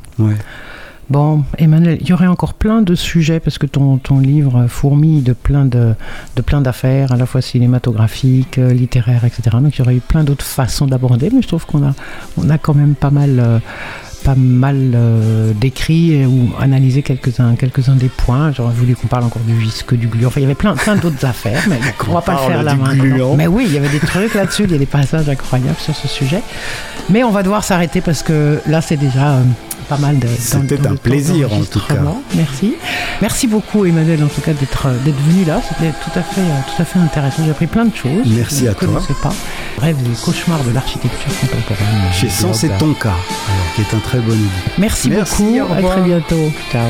Bon, Emmanuel, il y aurait encore plein de sujets parce que ton, ton livre fourmille de plein de, de plein d'affaires, à la fois cinématographiques, euh, littéraires, etc. Donc il y aurait eu plein d'autres façons d'aborder, mais je trouve qu'on a, on a quand même pas mal euh, pas mal euh, décrit ou analysé quelques-uns quelques des points. J'aurais voulu qu'on parle encore du visque, du gluant. Enfin, il y avait plein, plein d'autres affaires, mais on va pas le faire là maintenant. Mais oui, il y avait des trucs là-dessus, il y a des passages incroyables sur ce sujet. Mais on va devoir s'arrêter parce que là, c'est déjà euh, pas mal de. C'était un plaisir en tout cas. Merci. Merci beaucoup Emmanuel en tout cas d'être euh, d'être venu là. C'était tout à fait tout à fait intéressant. J'ai appris plein de choses. Merci à toi. Je pas. Rêve des cauchemars de l'architecture contemporaine. Chez Sens c'est ton cas, alors, qui est un très bon livre. Merci, Merci beaucoup. À très bientôt. Ciao.